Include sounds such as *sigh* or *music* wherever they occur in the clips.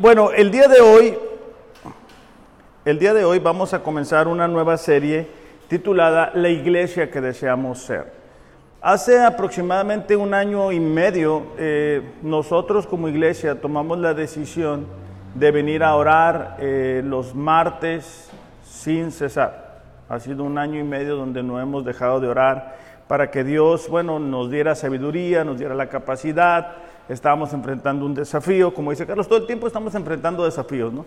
bueno, el día de hoy, el día de hoy vamos a comenzar una nueva serie titulada La iglesia que deseamos ser. Hace aproximadamente un año y medio, eh, nosotros como iglesia tomamos la decisión de venir a orar eh, los martes sin cesar. Ha sido un año y medio donde no hemos dejado de orar para que Dios, bueno, nos diera sabiduría, nos diera la capacidad. Estábamos enfrentando un desafío, como dice Carlos, todo el tiempo estamos enfrentando desafíos, ¿no?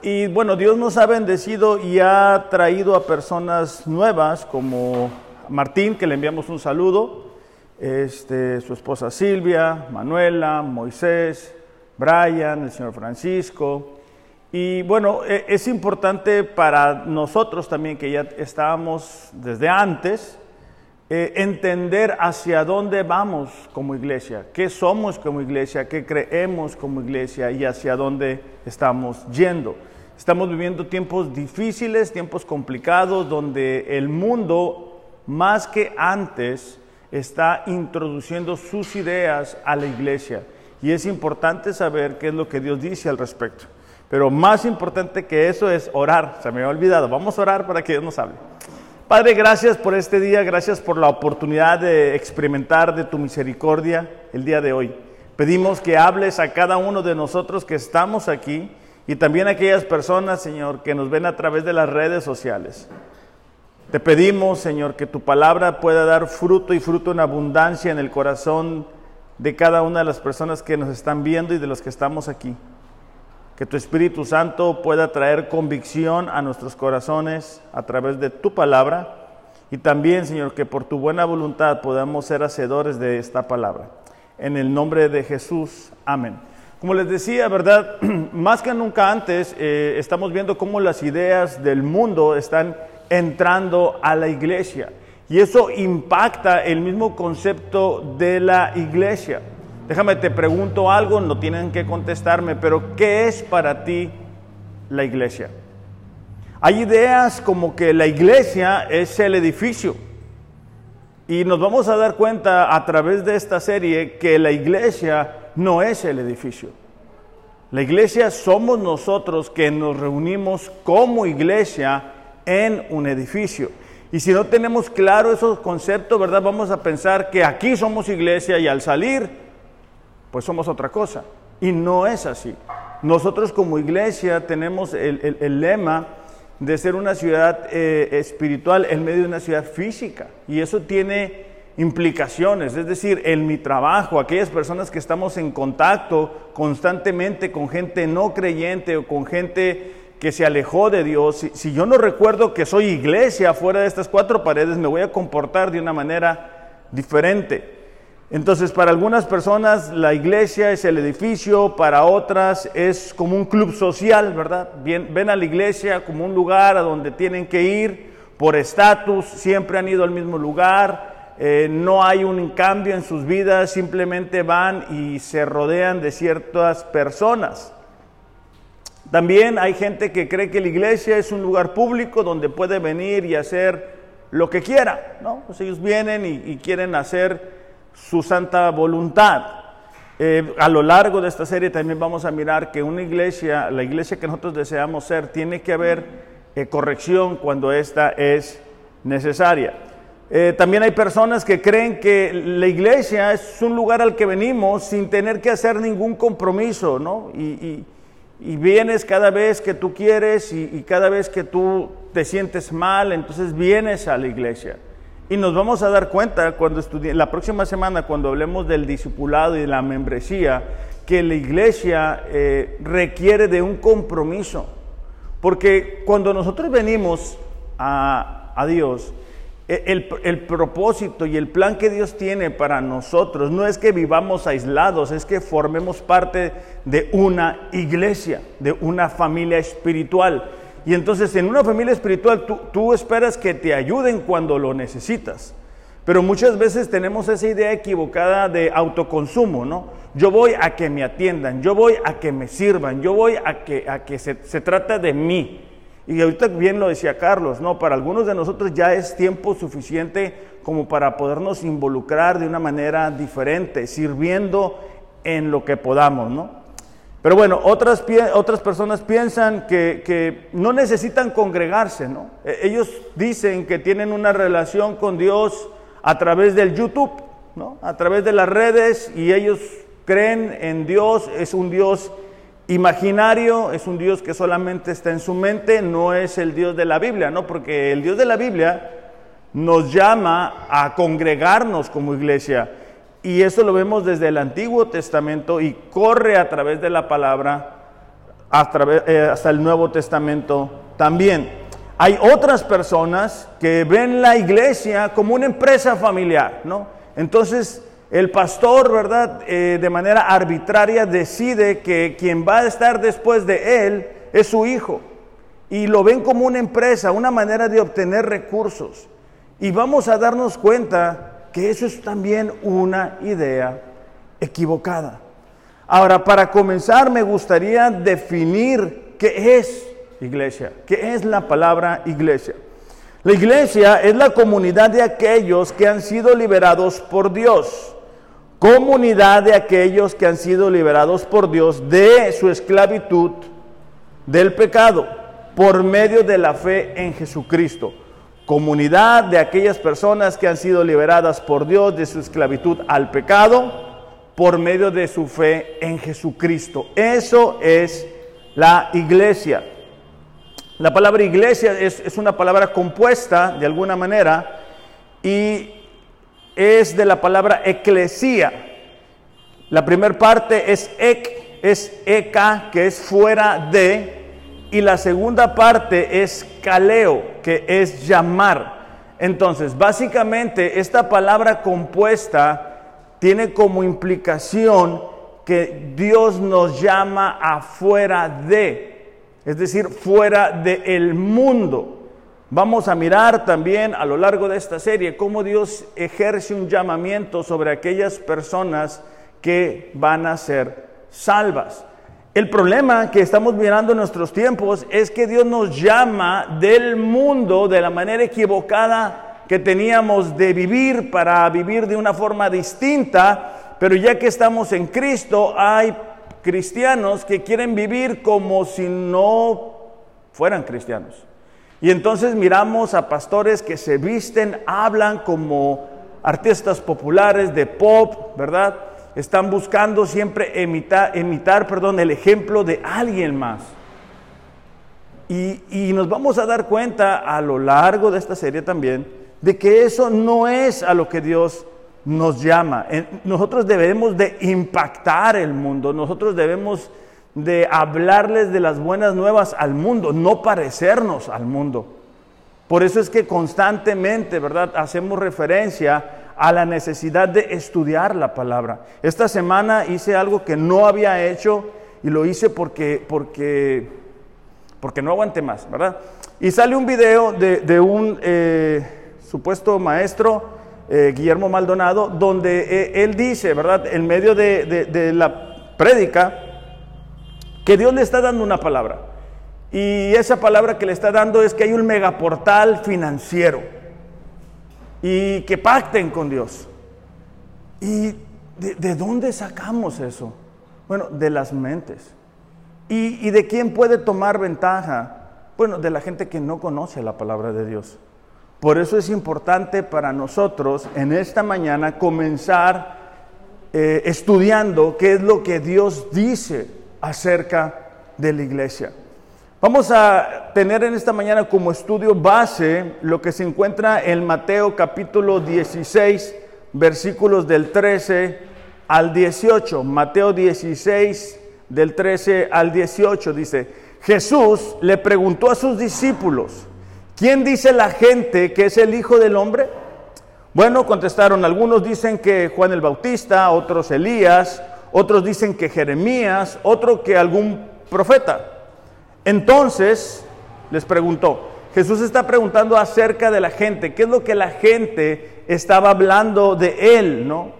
Y bueno, Dios nos ha bendecido y ha traído a personas nuevas como Martín, que le enviamos un saludo, este, su esposa Silvia, Manuela, Moisés, Brian, el señor Francisco. Y bueno, e, es importante para nosotros también que ya estábamos desde antes, eh, entender hacia dónde vamos como iglesia, qué somos como iglesia, qué creemos como iglesia y hacia dónde estamos yendo. Estamos viviendo tiempos difíciles, tiempos complicados, donde el mundo más que antes está introduciendo sus ideas a la iglesia. Y es importante saber qué es lo que Dios dice al respecto. Pero más importante que eso es orar. Se me había olvidado. Vamos a orar para que Dios nos hable. Padre, gracias por este día. Gracias por la oportunidad de experimentar de tu misericordia el día de hoy. Pedimos que hables a cada uno de nosotros que estamos aquí y también a aquellas personas, Señor, que nos ven a través de las redes sociales. Te pedimos, Señor, que tu palabra pueda dar fruto y fruto en abundancia en el corazón de cada una de las personas que nos están viendo y de los que estamos aquí. Que tu Espíritu Santo pueda traer convicción a nuestros corazones a través de tu palabra y también, Señor, que por tu buena voluntad podamos ser hacedores de esta palabra. En el nombre de Jesús, amén. Como les decía, ¿verdad? *clears throat* Más que nunca antes eh, estamos viendo cómo las ideas del mundo están entrando a la iglesia. Y eso impacta el mismo concepto de la iglesia. Déjame, te pregunto algo, no tienen que contestarme, pero ¿qué es para ti la iglesia? Hay ideas como que la iglesia es el edificio. Y nos vamos a dar cuenta a través de esta serie que la iglesia no es el edificio. La iglesia somos nosotros que nos reunimos como iglesia en un edificio. Y si no tenemos claro esos conceptos, ¿verdad? Vamos a pensar que aquí somos iglesia y al salir, pues somos otra cosa. Y no es así. Nosotros como iglesia tenemos el, lema de ser una ciudad eh, espiritual en medio de una ciudad física. Y eso tiene implicaciones, es decir, en mi trabajo, aquellas personas que estamos en contacto constantemente con gente no creyente o con gente que se alejó de Dios, si, yo no recuerdo que soy iglesia fuera de estas cuatro paredes, me voy a comportar de una manera diferente. Entonces, para algunas personas la iglesia es el edificio, para otras es como un club social, ¿verdad? ven a la iglesia como un lugar a donde tienen que ir por estatus, siempre han ido al mismo lugar, eh, no hay un cambio en sus vidas, simplemente van y se rodean de ciertas personas. También hay gente que cree que la iglesia es un lugar público donde puede venir y hacer lo que quiera, ¿no? Pues ellos vienen y, quieren hacer su santa voluntad. Eh, a lo largo de esta serie también vamos a mirar que una iglesia, la iglesia que nosotros deseamos ser, tiene que haber eh, corrección cuando esta es necesaria. Eh, también hay personas que creen que la iglesia es un lugar al que venimos sin tener que hacer ningún compromiso, ¿no? y, y vienes cada vez que tú quieres y, cada vez que tú te sientes mal, entonces vienes a la iglesia. Y nos vamos a dar cuenta cuando estudie, la próxima semana, cuando hablemos del discipulado y de la membresía, que la iglesia eh, requiere de un compromiso. Porque cuando nosotros venimos a, a Dios, e, el, propósito y el plan que Dios tiene para nosotros no es que vivamos aislados, es que formemos parte de una iglesia, de una familia espiritual. Y entonces en una familia espiritual tú, esperas que te ayuden cuando lo necesitas. Pero muchas veces tenemos esa idea equivocada de autoconsumo, ¿no? Yo voy a que me atiendan, yo voy a que me sirvan, yo voy a que, a que se, se trata de mí. Y ahorita bien lo decía Carlos, no, para algunos de nosotros ya es tiempo suficiente como para podernos involucrar de una manera diferente, sirviendo en lo que podamos, ¿no? Pero bueno, otras, otras personas piensan que, que, no necesitan congregarse, ¿no? E, ellos dicen que tienen una relación con Dios a través del YouTube, ¿no? A través de las redes y ellos creen en Dios, es un Dios imaginario, es un Dios que solamente está en su mente, no es el Dios de la Biblia, ¿no? Porque el Dios de la Biblia nos llama a congregarnos como iglesia y eso lo vemos desde el Antiguo Testamento y corre a través de la palabra eh, hasta el Nuevo Testamento también. Hay otras personas que ven la iglesia como una empresa familiar, ¿no? Entonces, el pastor, ¿verdad? Eh, de manera arbitraria decide que quien va a estar después de él es su hijo. Y lo ven como una empresa, una manera de obtener recursos. Y vamos a darnos cuenta que eso es también una idea equivocada. Ahora, para comenzar, me gustaría definir qué es iglesia, qué es la palabra iglesia. La iglesia es la comunidad de aquellos que han sido liberados por Dios. Comunidad de aquellos que han sido liberados por Dios de su esclavitud del pecado por medio de la fe en Jesucristo comunidad de aquellas personas que han sido liberadas por Dios de su esclavitud al pecado por medio de su fe en Jesucristo. Eso es la iglesia. La palabra iglesia es, una palabra compuesta de alguna manera y es de la palabra eclesía. La primera parte es ek, es eka, que es fuera de, y la segunda parte es caleo, que es llamar. Entonces, básicamente esta palabra compuesta tiene como implicación que Dios nos llama afuera de, es decir, fuera del el mundo. Vamos a mirar también a lo largo de esta serie cómo Dios ejerce un llamamiento sobre aquellas personas que van a ser salvas. El problema que estamos mirando en nuestros tiempos es que Dios nos llama del mundo de la manera equivocada que teníamos de vivir para vivir de una forma distinta, pero ya que estamos en Cristo hay cristianos que quieren vivir como si no fueran cristianos. Y entonces miramos a pastores que se visten, hablan como artistas populares de pop, ¿verdad? Están buscando siempre imitar, imitar perdón, el ejemplo de alguien más. Y, y, nos vamos a dar cuenta a lo largo de esta serie también de que eso no es a lo que Dios nos llama. Nosotros debemos de impactar el mundo, nosotros debemos de hablarles de las buenas nuevas al mundo, no parecernos al mundo. Por eso es que constantemente, ¿verdad? Hacemos referencia a la necesidad de estudiar la palabra. Esta semana hice algo que no había hecho y lo hice porque, porque, porque no aguanté más, ¿verdad? Y sale un video de, un eh, supuesto maestro, eh, Guillermo Maldonado, donde eh, él dice, ¿verdad? En medio de, de la prédica, que Dios le está dando una palabra. Y esa palabra que le está dando es que hay un megaportal financiero y que pacten con Dios. ¿Y de, dónde sacamos eso? Bueno, de las mentes. ¿Y, ¿Y de quién puede tomar ventaja? Bueno, de la gente que no conoce la palabra de Dios. Por eso es importante para nosotros en esta mañana comenzar eh, estudiando qué es lo que Dios dice acerca de la iglesia. Vamos a tener en esta mañana como estudio base lo que se encuentra en Mateo capítulo 16, versículos del 13 al 18. Mateo 16, del 13 al 18 dice, Jesús le preguntó a sus discípulos, ¿quién dice la gente que es el Hijo del Hombre? Bueno, contestaron, algunos dicen que Juan el Bautista, otros Elías, otros dicen que Jeremías, otro que algún profeta. Entonces les preguntó, Jesús está preguntando acerca de la gente, qué es lo que la gente estaba hablando de él, ¿no?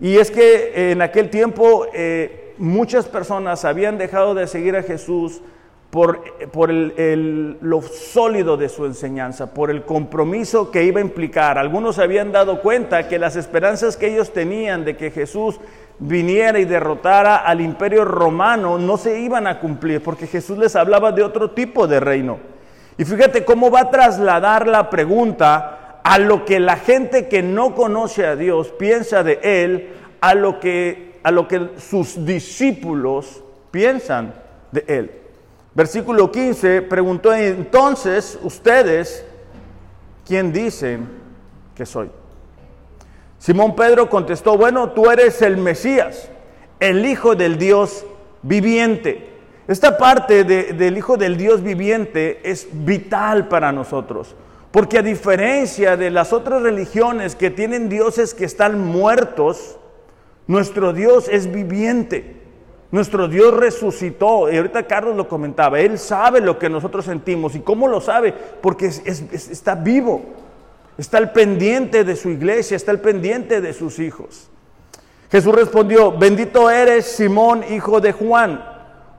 Y es que en aquel tiempo eh, muchas personas habían dejado de seguir a Jesús por, por lo sólido de su enseñanza, por el compromiso que iba a implicar. Algunos habían dado cuenta que las esperanzas que ellos tenían de que Jesús viniera y derrotara al imperio romano, no se iban a cumplir, porque Jesús les hablaba de otro tipo de reino. Y fíjate cómo va a trasladar la pregunta a lo que la gente que no conoce a Dios piensa de Él, a lo que, a lo que sus discípulos piensan de Él. Versículo 15 preguntó entonces ustedes, ¿quién dicen que soy? Simón Pedro contestó, bueno, tú eres el Mesías, el Hijo del Dios viviente. Esta parte del Hijo del Dios viviente es vital para nosotros, porque a diferencia de las otras religiones que tienen dioses que están muertos, nuestro Dios es viviente. Nuestro Dios resucitó, y ahorita Carlos lo comentaba, Él sabe lo que nosotros sentimos. ¿Y cómo lo sabe? Porque está vivo, está al pendiente de su iglesia, está al pendiente de sus hijos. Jesús respondió, bendito eres Simón, hijo de Juan,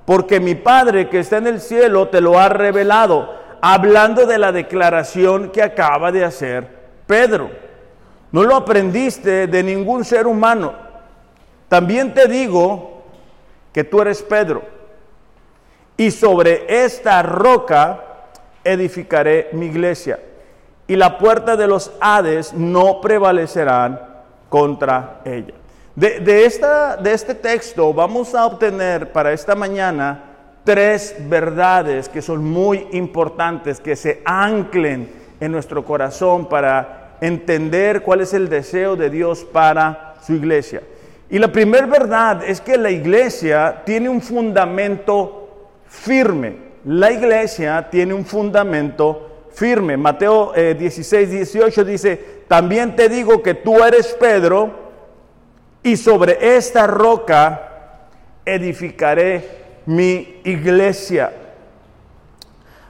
porque mi Padre que está en el cielo te lo ha revelado, hablando de la declaración que acaba de hacer Pedro. No lo aprendiste de ningún ser humano. También te digo que tú eres Pedro, y sobre esta roca edificaré mi iglesia, y la puerta de los Hades no prevalecerán contra ella. De, de este texto vamos a obtener para esta mañana tres verdades que son muy importantes, que se anclen en nuestro corazón para entender cuál es el deseo de Dios para su iglesia. Y la primera verdad es que la iglesia tiene un fundamento firme. La iglesia tiene un fundamento Mateo 16, eh, 18 dice, también te digo que tú eres Pedro y sobre esta roca edificaré mi iglesia.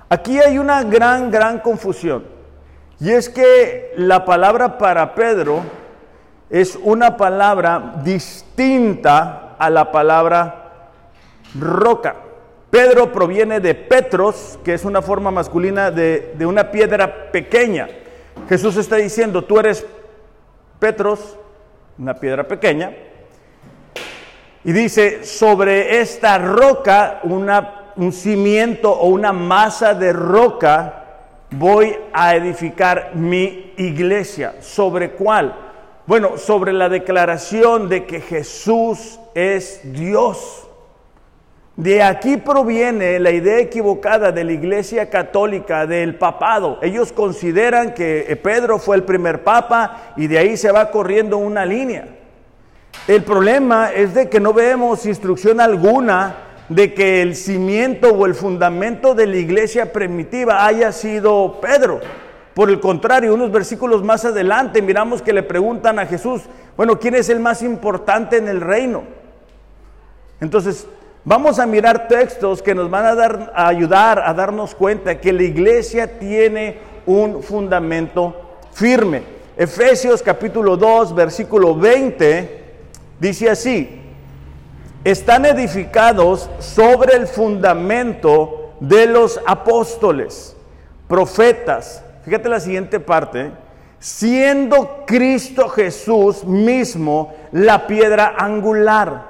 Aquí hay una gran, gran confusión. Y es que la palabra para Pedro es una palabra distinta a la palabra roca. Pedro proviene de Petros, que es una forma masculina de, una piedra pequeña. Jesús está diciendo, tú eres Petros, una piedra pequeña, y dice, sobre esta roca, un cimiento o una masa de roca, voy a edificar mi iglesia. ¿Sobre cuál? Bueno, sobre la declaración de que Jesús es Dios. De aquí proviene la idea equivocada de la Iglesia Católica del papado. Ellos consideran que Pedro fue el primer papa y de ahí se va corriendo una línea. El problema es de que no vemos instrucción alguna de que el cimiento o el fundamento de la iglesia primitiva haya sido Pedro. Por el contrario, unos versículos más adelante miramos que le preguntan a Jesús, bueno, ¿quién es el más importante en el reino? Entonces, vamos a mirar textos que nos van a, dar, a ayudar a darnos cuenta que la iglesia tiene un fundamento firme. Efesios capítulo 2, versículo 20, dice así, están edificados sobre el fundamento de los apóstoles, profetas, Fíjate la siguiente parte. Siendo Cristo Jesús mismo la piedra angular.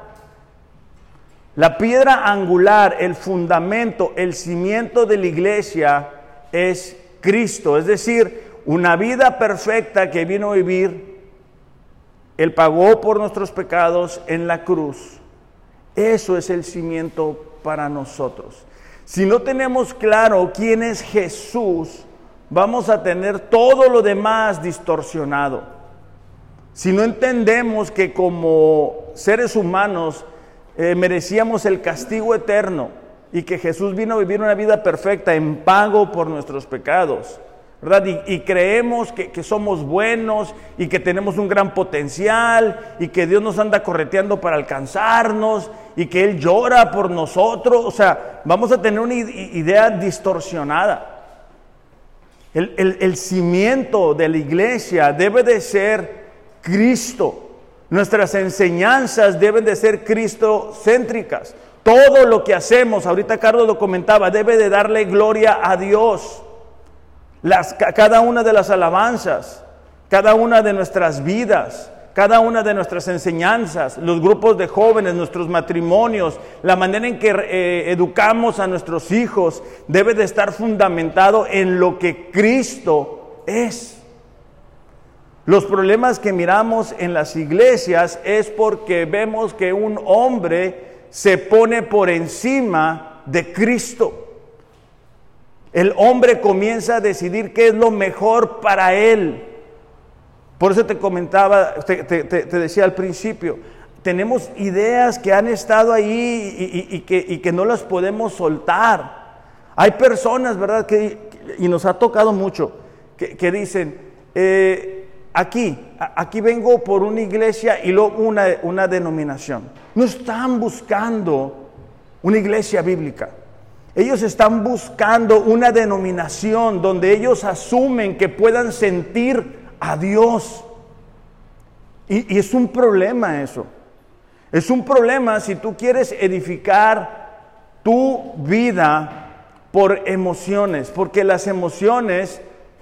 La piedra angular, el fundamento, el cimiento de la iglesia es Cristo. Es decir, una vida perfecta que vino a vivir. Él pagó por nuestros pecados en la cruz. Eso es el cimiento para nosotros. Si no tenemos claro quién es Jesús, vamos a tener todo lo demás distorsionado. Si no entendemos que como seres humanos eh, merecíamos el castigo eterno y que Jesús vino a vivir una vida perfecta en pago por nuestros pecados, ¿verdad? Y, creemos que, que, somos buenos y que tenemos un gran potencial y que Dios nos anda correteando para alcanzarnos y que Él llora por nosotros. O sea, vamos a tener una idea distorsionada. El, cimiento de la iglesia debe de ser Cristo. Nuestras enseñanzas deben de ser Cristo-céntricas. Todo lo que hacemos, ahorita Carlos lo comentaba, debe de darle gloria a Dios. Las, cada una de las alabanzas, cada una de nuestras vidas, cada una de nuestras enseñanzas, los grupos de jóvenes, nuestros matrimonios, la manera en que eh, educamos a nuestros hijos, debe de estar fundamentado en lo que Cristo es. Los problemas que miramos en las iglesias es porque vemos que un hombre se pone por encima de Cristo. El hombre comienza a decidir qué es lo mejor para él. Por eso te comentaba, te, decía al principio, tenemos ideas que han estado ahí y, que, no las podemos soltar. Hay personas, ¿verdad? Que, y nos ha tocado mucho, que, dicen, eh, aquí, aquí vengo por una iglesia y luego una, una denominación. No están buscando una iglesia bíblica. Ellos están buscando una denominación donde ellos asumen que puedan sentir a Dios. Y, es un problema eso. Es un problema si tú quieres edificar tu vida por emociones, porque las emociones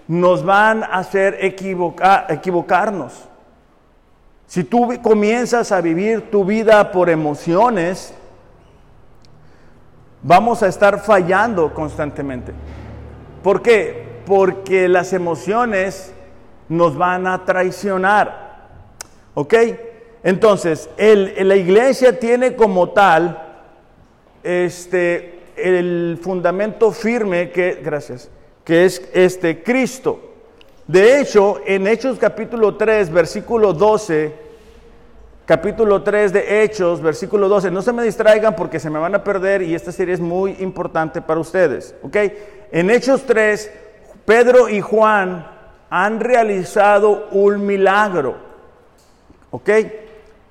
nos van a hacer equivocarnos. Si tú comienzas a vivir tu vida por emociones, vamos a estar fallando constantemente. ¿Por qué? Porque las emociones nos van a traicionar. ¿Ok? Entonces, la iglesia tiene como tal este, el fundamento firme que, gracias, que es este Cristo. De hecho, en Hechos capítulo 3, versículo 12, capítulo 3 de Hechos, versículo 12. No se me distraigan porque se me van a perder y esta serie es muy importante para ustedes. ¿Ok? En Hechos 3, Pedro y Juan han realizado un milagro. ¿Ok?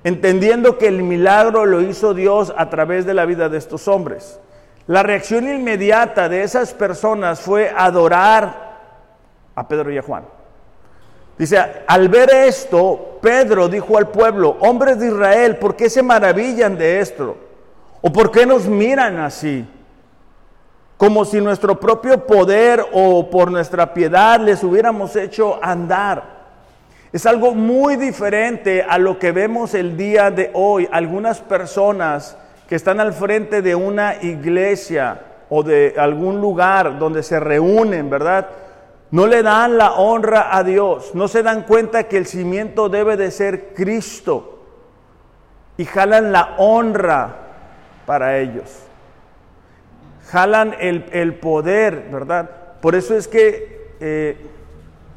Entendiendo que el milagro lo hizo Dios a través de la vida de estos hombres. La reacción inmediata de esas personas fue adorar a Pedro y a Juan. Dice, al ver esto, Pedro dijo al pueblo, hombres de Israel, ¿por qué se maravillan de esto? ¿O por qué nos miran así? Como si nuestro propio poder o por nuestra piedad les hubiéramos hecho andar. Es algo muy diferente a lo que vemos el día de hoy. Algunas personas que están al frente de una iglesia o de algún lugar donde se reúnen, ¿verdad? No le dan la honra a Dios, no se dan cuenta que el cimiento debe de ser Cristo y jalan la honra para ellos. Jalan el, poder, ¿verdad? Por eso es que eh,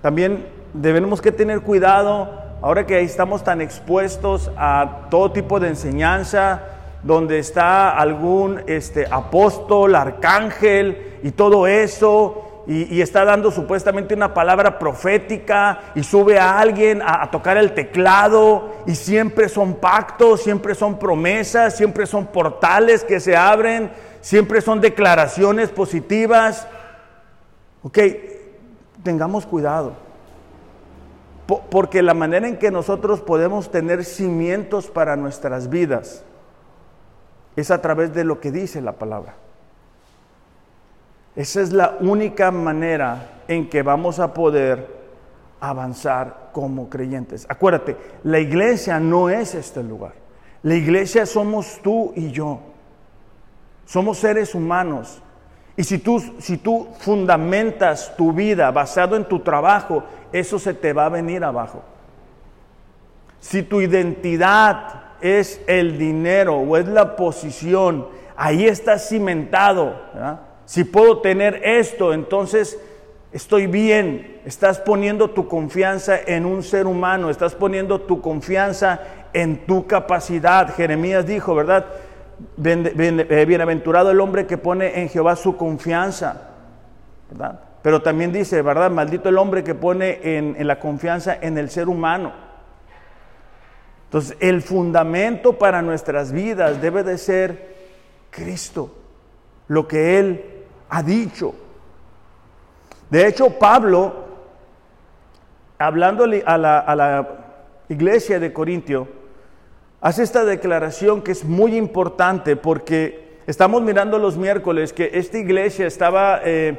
también debemos que tener cuidado, ahora que estamos tan expuestos a todo tipo de enseñanza, donde está algún este, apóstol, arcángel y todo eso, y, está dando supuestamente una palabra profética y sube a alguien a, tocar el teclado y siempre son pactos, siempre son promesas, siempre son portales que se abren, siempre son declaraciones positivas. Ok, tengamos cuidado. Porque la manera en que nosotros podemos tener cimientos para nuestras vidas es a través de lo que dice la palabra. Esa es la única manera en que vamos a poder avanzar como creyentes. Acuérdate, la iglesia no es este lugar. La iglesia somos tú y yo. Somos seres humanos. Y si tú, si tú fundamentas tu vida basado en tu trabajo, eso se te va a venir abajo. Si tu identidad es el dinero o es la posición, ahí está cimentado. Si puedo tener esto, entonces estoy bien. Estás poniendo tu confianza en un ser humano, estás poniendo tu confianza en tu capacidad. Jeremías dijo, ¿verdad? Eh, bienaventurado el hombre que pone en Jehová su confianza, ¿verdad? Pero también dice, ¿verdad? Maldito el hombre que pone en la confianza en el ser humano. Entonces, el fundamento para nuestras vidas debe de ser Cristo, lo que Él ha dicho. De hecho, Pablo, hablándole a la, iglesia de Corintio, hace esta declaración que es muy importante porque estamos mirando los miércoles que esta iglesia estaba eh,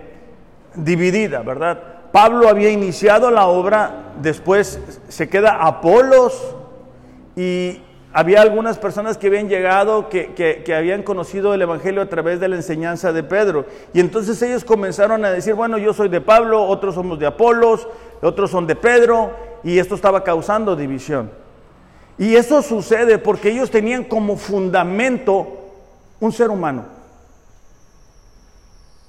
dividida, ¿verdad? Pablo había iniciado la obra, después se queda Apolos y había algunas personas que habían llegado, que, habían conocido el Evangelio a través de la enseñanza de Pedro. Y entonces ellos comenzaron a decir, bueno, yo soy de Pablo, otros somos de Apolos, otros son de Pedro, y esto estaba causando división. Y eso sucede porque ellos tenían como fundamento un ser humano.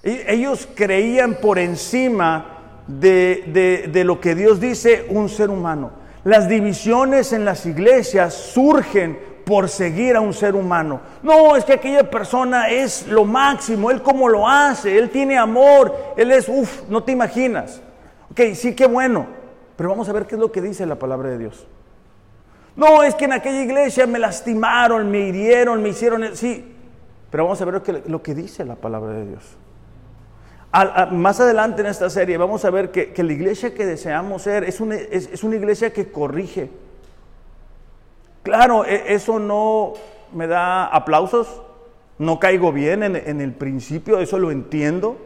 Ellos creían por encima de, lo que Dios dice un ser humano. Las divisiones en las iglesias surgen por seguir a un ser humano. No, es que aquella persona es lo máximo, él como lo hace, él tiene amor, él es, uff, no te imaginas. Ok, sí, qué bueno, pero vamos a ver qué es lo que dice la palabra de Dios. No, es que en aquella iglesia me lastimaron, me hirieron, me hicieron... Sí, pero vamos a ver lo que, dice la palabra de Dios. Más adelante en esta serie vamos a ver que, la iglesia que deseamos ser es una, es, una, iglesia que corrige. Claro, e, eso no me da aplausos, no caigo bien en, en el principio, eso lo entiendo.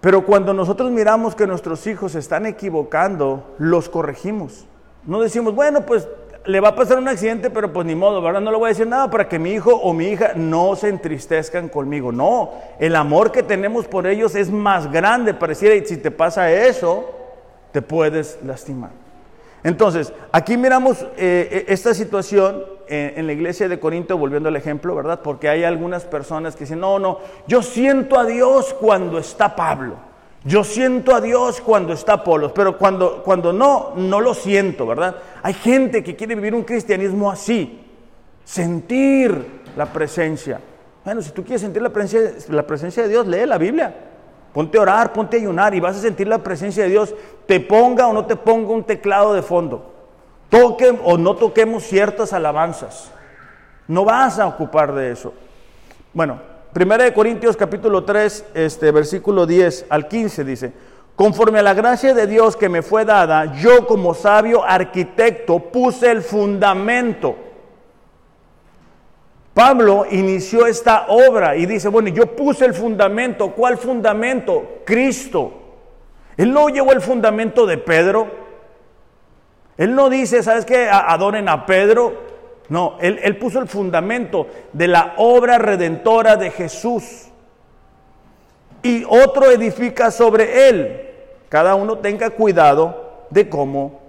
Pero cuando nosotros miramos que nuestros hijos se están equivocando, los corregimos. No decimos, bueno, pues le va a pasar un accidente, pero pues ni modo, ¿verdad? No le voy a decir nada para que mi hijo o mi hija no se entristezcan conmigo. No, el amor que tenemos por ellos es más grande. Pareciera, y si te pasa eso, te puedes lastimar. Entonces, aquí miramos eh, eh, esta situación en, en la iglesia de Corinto, volviendo al ejemplo, ¿verdad? Porque hay algunas personas que dicen, no, no, yo siento a Dios cuando está Pablo. Yo siento a Dios cuando está Apolos, pero cuando, cuando no, no lo siento, ¿verdad? Hay gente que quiere vivir un cristianismo así, sentir la presencia. Bueno, si tú quieres sentir la presencia, la presencia de Dios, lee la Biblia. Ponte a orar, ponte a ayunar y vas a sentir la presencia de Dios, te ponga o no te ponga un teclado de fondo. Toque o no toquemos ciertas alabanzas. No vas a ocupar de eso. Bueno, Primera de Corintios capítulo 3, este, versículo 10 al 15 dice, conforme a la gracia de Dios que me fue dada, yo como sabio arquitecto puse el fundamento. Pablo inició esta obra y dice, bueno, yo puse el fundamento. ¿Cuál fundamento? Cristo. Él no llevó el fundamento de Pedro. Él no dice, ¿sabes qué? Adoren a Pedro. No, él, puso el fundamento de la obra redentora de Jesús. Y otro edifica sobre él. Cada uno tenga cuidado de cómo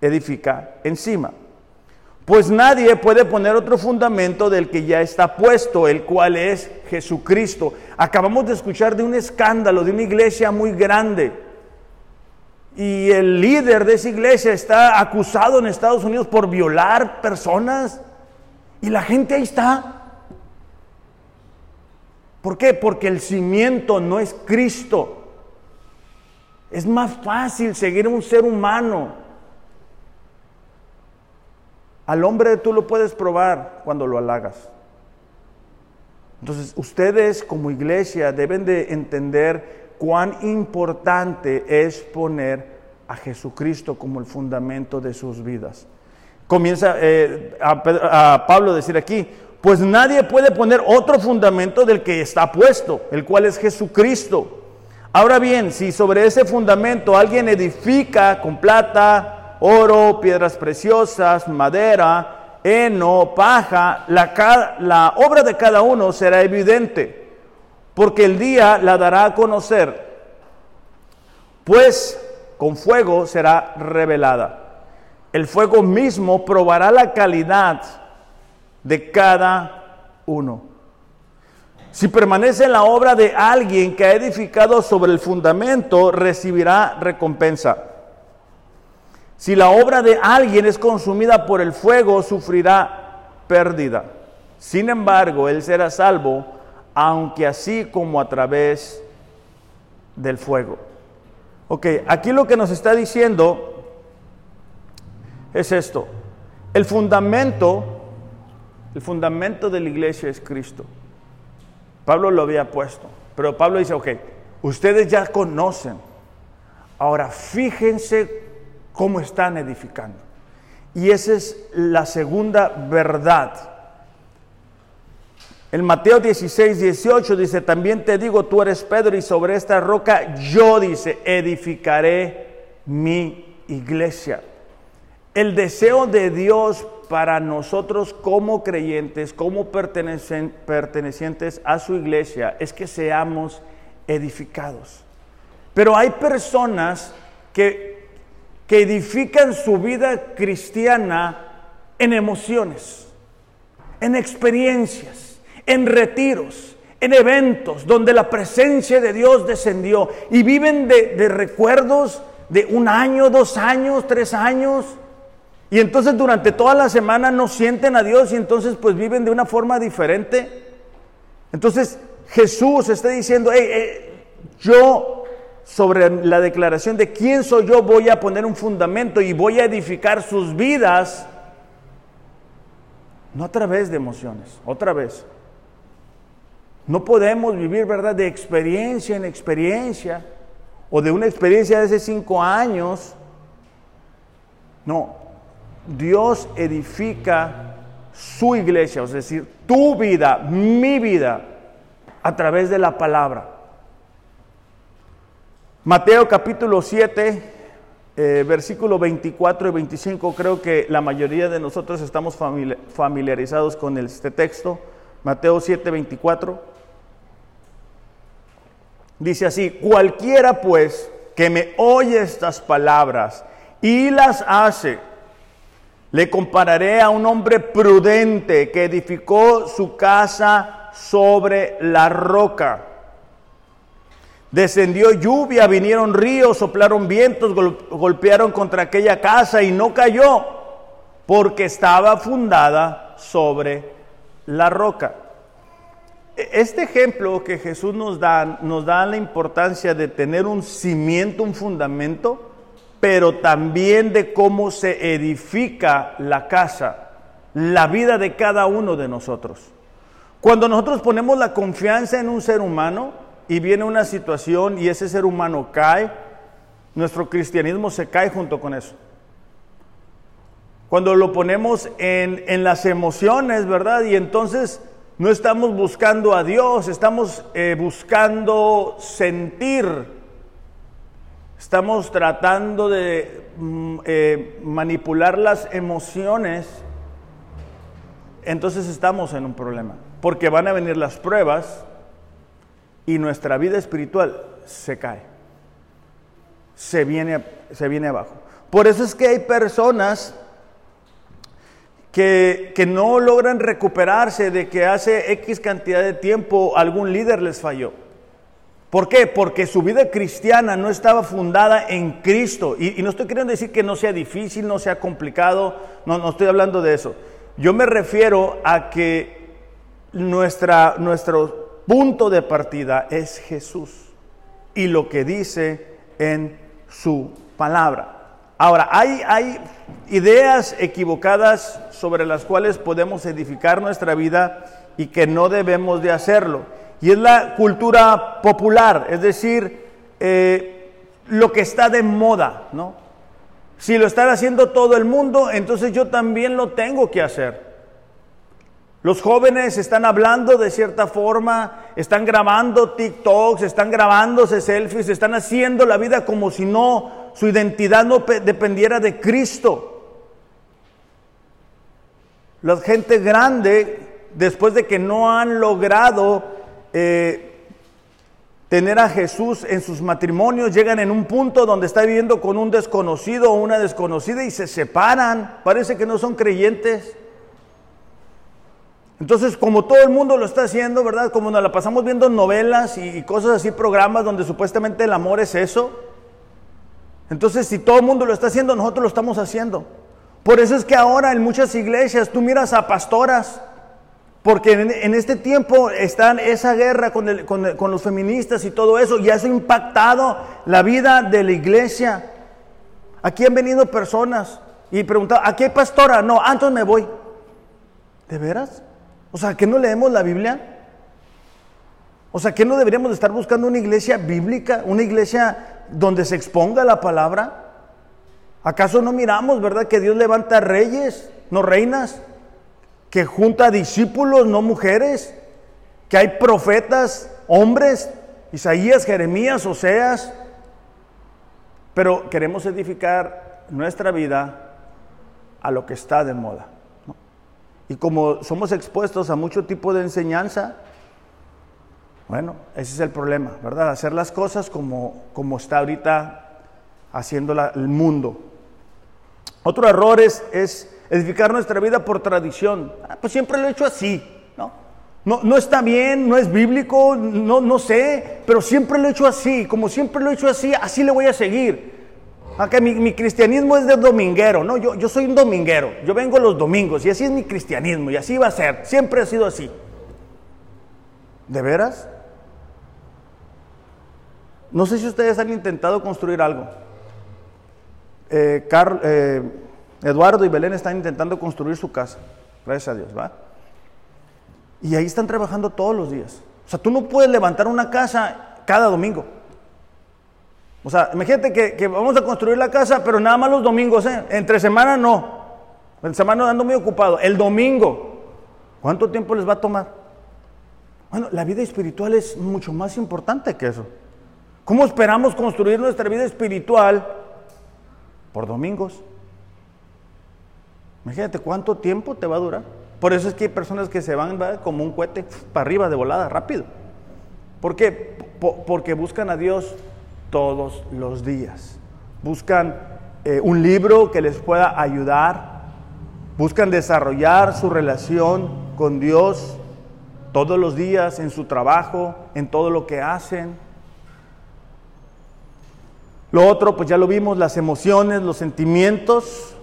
edifica encima. Pues nadie puede poner otro fundamento del que ya está puesto, el cual es Jesucristo. Acabamos de escuchar de un escándalo, de una iglesia muy grande y el líder de esa iglesia está acusado en Estados Unidos por violar personas y la gente ahí está. ¿Por qué? Porque el cimiento no es Cristo. Es más fácil seguir a un ser humano. Al hombre tú lo puedes probar cuando lo halagas. Entonces, ustedes como iglesia deben de entender cuán importante es poner a Jesucristo como el fundamento de sus vidas. Comienza eh, a, Pablo a decir aquí, pues nadie puede poner otro fundamento del que está puesto, el cual es Jesucristo. Ahora bien, si sobre ese fundamento alguien edifica con plata, oro, piedras preciosas, madera, heno, paja, la obra de cada uno será evidente porque el día la dará a conocer, pues con fuego será revelada. El fuego mismo probará la calidad de cada uno. Si permanece en la obra de alguien que ha edificado sobre el fundamento, recibirá recompensa. Si la obra de alguien es consumida por el fuego, sufrirá pérdida. Sin embargo, él será salvo aunque así como a través del fuego. Ok, aquí lo que nos está diciendo es esto. El fundamento, el fundamento de la iglesia es Cristo. Pablo lo había puesto, pero Pablo dice, ok, ustedes ya conocen, ahora fíjense cómo están edificando. Y esa es la segunda verdad en Mateo 16, 18 dice, también te digo, tú eres Pedro y sobre esta roca yo, dice, edificaré mi iglesia. El deseo de Dios para nosotros como creyentes, como pertenecientes a su iglesia, es que seamos edificados. Pero hay personas que, que edifican su vida cristiana en emociones, en experiencias, en retiros, en eventos donde la presencia de Dios descendió y viven de, recuerdos de un año, dos años, tres años y entonces durante toda la semana no sienten a Dios y entonces pues viven de una forma diferente. Entonces Jesús está diciendo, yo sobre la declaración de quién soy yo voy a poner un fundamento y voy a edificar sus vidas, no a través de emociones, otra vez. No podemos vivir, ¿verdad?, de experiencia en experiencia o de una experiencia de hace cinco años. No, Dios edifica su iglesia, es decir, tu vida, mi vida, a través de la palabra. Mateo capítulo 7, eh, versículo 24 y 25, creo que la mayoría de nosotros estamos familiarizados con este texto. Mateo 7, 24. Dice así, cualquiera pues que me oye estas palabras y las hace, le compararé a un hombre prudente que edificó su casa sobre la roca. Descendió lluvia, vinieron ríos, soplaron vientos, golpearon contra aquella casa y no cayó porque estaba fundada sobre la roca. Este ejemplo que Jesús nos da nos da la importancia de tener un cimiento, un fundamento pero también de cómo se edifica la casa, la vida de cada uno de nosotros. Cuando nosotros ponemos la confianza en un ser humano y viene una situación y ese ser humano cae, nuestro cristianismo se cae junto con eso. Cuando lo ponemos en, las emociones, ¿verdad? Y entonces no estamos buscando a Dios, estamos eh, buscando sentir. Estamos tratando de mm, eh, manipular las emociones, entonces estamos en un problema, porque van a venir las pruebas y nuestra vida espiritual se cae, se viene, se viene abajo. Por eso es que hay personas que, no logran recuperarse de que hace X cantidad de tiempo algún líder les falló. ¿Por qué? Porque su vida cristiana no estaba fundada en Cristo. Y, no estoy queriendo decir que no sea difícil, no sea complicado, no, no estoy hablando de eso. Yo me refiero a que nuestra, nuestro punto de partida es Jesús y lo que dice en su palabra. Ahora, hay, ideas equivocadas sobre las cuales podemos edificar nuestra vida y que no debemos de hacerlo y es la cultura popular, es decir, eh, lo que está de moda, ¿no? Si lo está haciendo todo el mundo, entonces yo también lo tengo que hacer. Los jóvenes están hablando de cierta forma, están grabando TikToks, están grabándose selfies, están haciendo la vida como si no, su identidad no dependiera de Cristo. La gente grande, después de que no han logrado eh, tener a Jesús en sus matrimonios, llegan en un punto donde está viviendo con un desconocido o una desconocida y se separan, parece que no son creyentes. Entonces, como todo el mundo lo está haciendo, ¿verdad? Como nos la pasamos viendo novelas y, cosas así, programas donde supuestamente el amor es eso. Entonces, si todo el mundo lo está haciendo, nosotros lo estamos haciendo. Por eso es que ahora en muchas iglesias tú miras a pastoras porque en, este tiempo está esa guerra con, los feministas y todo eso, y eso ha impactado la vida de la iglesia. Aquí han venido personas y preguntado, ¿a qué pastora? No, antes me voy. ¿De veras? O sea, ¿que no leemos la Biblia? O sea, ¿que no deberíamos estar buscando una iglesia bíblica, una iglesia donde se exponga la palabra? ¿Acaso no miramos, verdad, que Dios levanta reyes, no reinas? que junta discípulos, no mujeres, que hay profetas, hombres, Isaías, Jeremías, Oseas, pero queremos edificar nuestra vida a lo que está de moda. Y como somos expuestos a mucho tipo de enseñanza, bueno, ese es el problema, ¿verdad? Hacer las cosas como, como está ahorita haciendo el mundo. Otro error es, edificar nuestra vida por tradición. Ah, pues siempre lo he hecho así, ¿no? ¿no? No está bien, no es bíblico, no, no sé, pero siempre lo he hecho así. Como siempre lo he hecho así, así le voy a seguir. Aunque mi, cristianismo es de dominguero, ¿no? Yo, yo soy un dominguero, yo vengo los domingos y así es mi cristianismo y así va a ser, siempre ha sido así. ¿De veras? No sé si ustedes han intentado construir algo. Eh, eh, Eduardo y Belén están intentando construir su casa, gracias a Dios, ¿va? Y ahí están trabajando todos los días. O sea, tú no puedes levantar una casa cada domingo. O sea, imagínate que, vamos a construir la casa, pero nada más los domingos, ¿eh? Entre semana no. En semana ando muy ocupado. El domingo, ¿cuánto tiempo les va a tomar? Bueno, la vida espiritual es mucho más importante que eso. ¿Cómo esperamos construir nuestra vida espiritual por domingos? Imagínate cuánto tiempo te va a durar. Por eso es que hay personas que se van como un cohete para arriba de volada, rápido. ¿Por qué? Porque buscan a Dios todos los días. Buscan eh, un libro que les pueda ayudar. Buscan desarrollar su relación con Dios todos los días en su trabajo, en todo lo que hacen. Lo otro, pues ya lo vimos, las emociones, los sentimientos.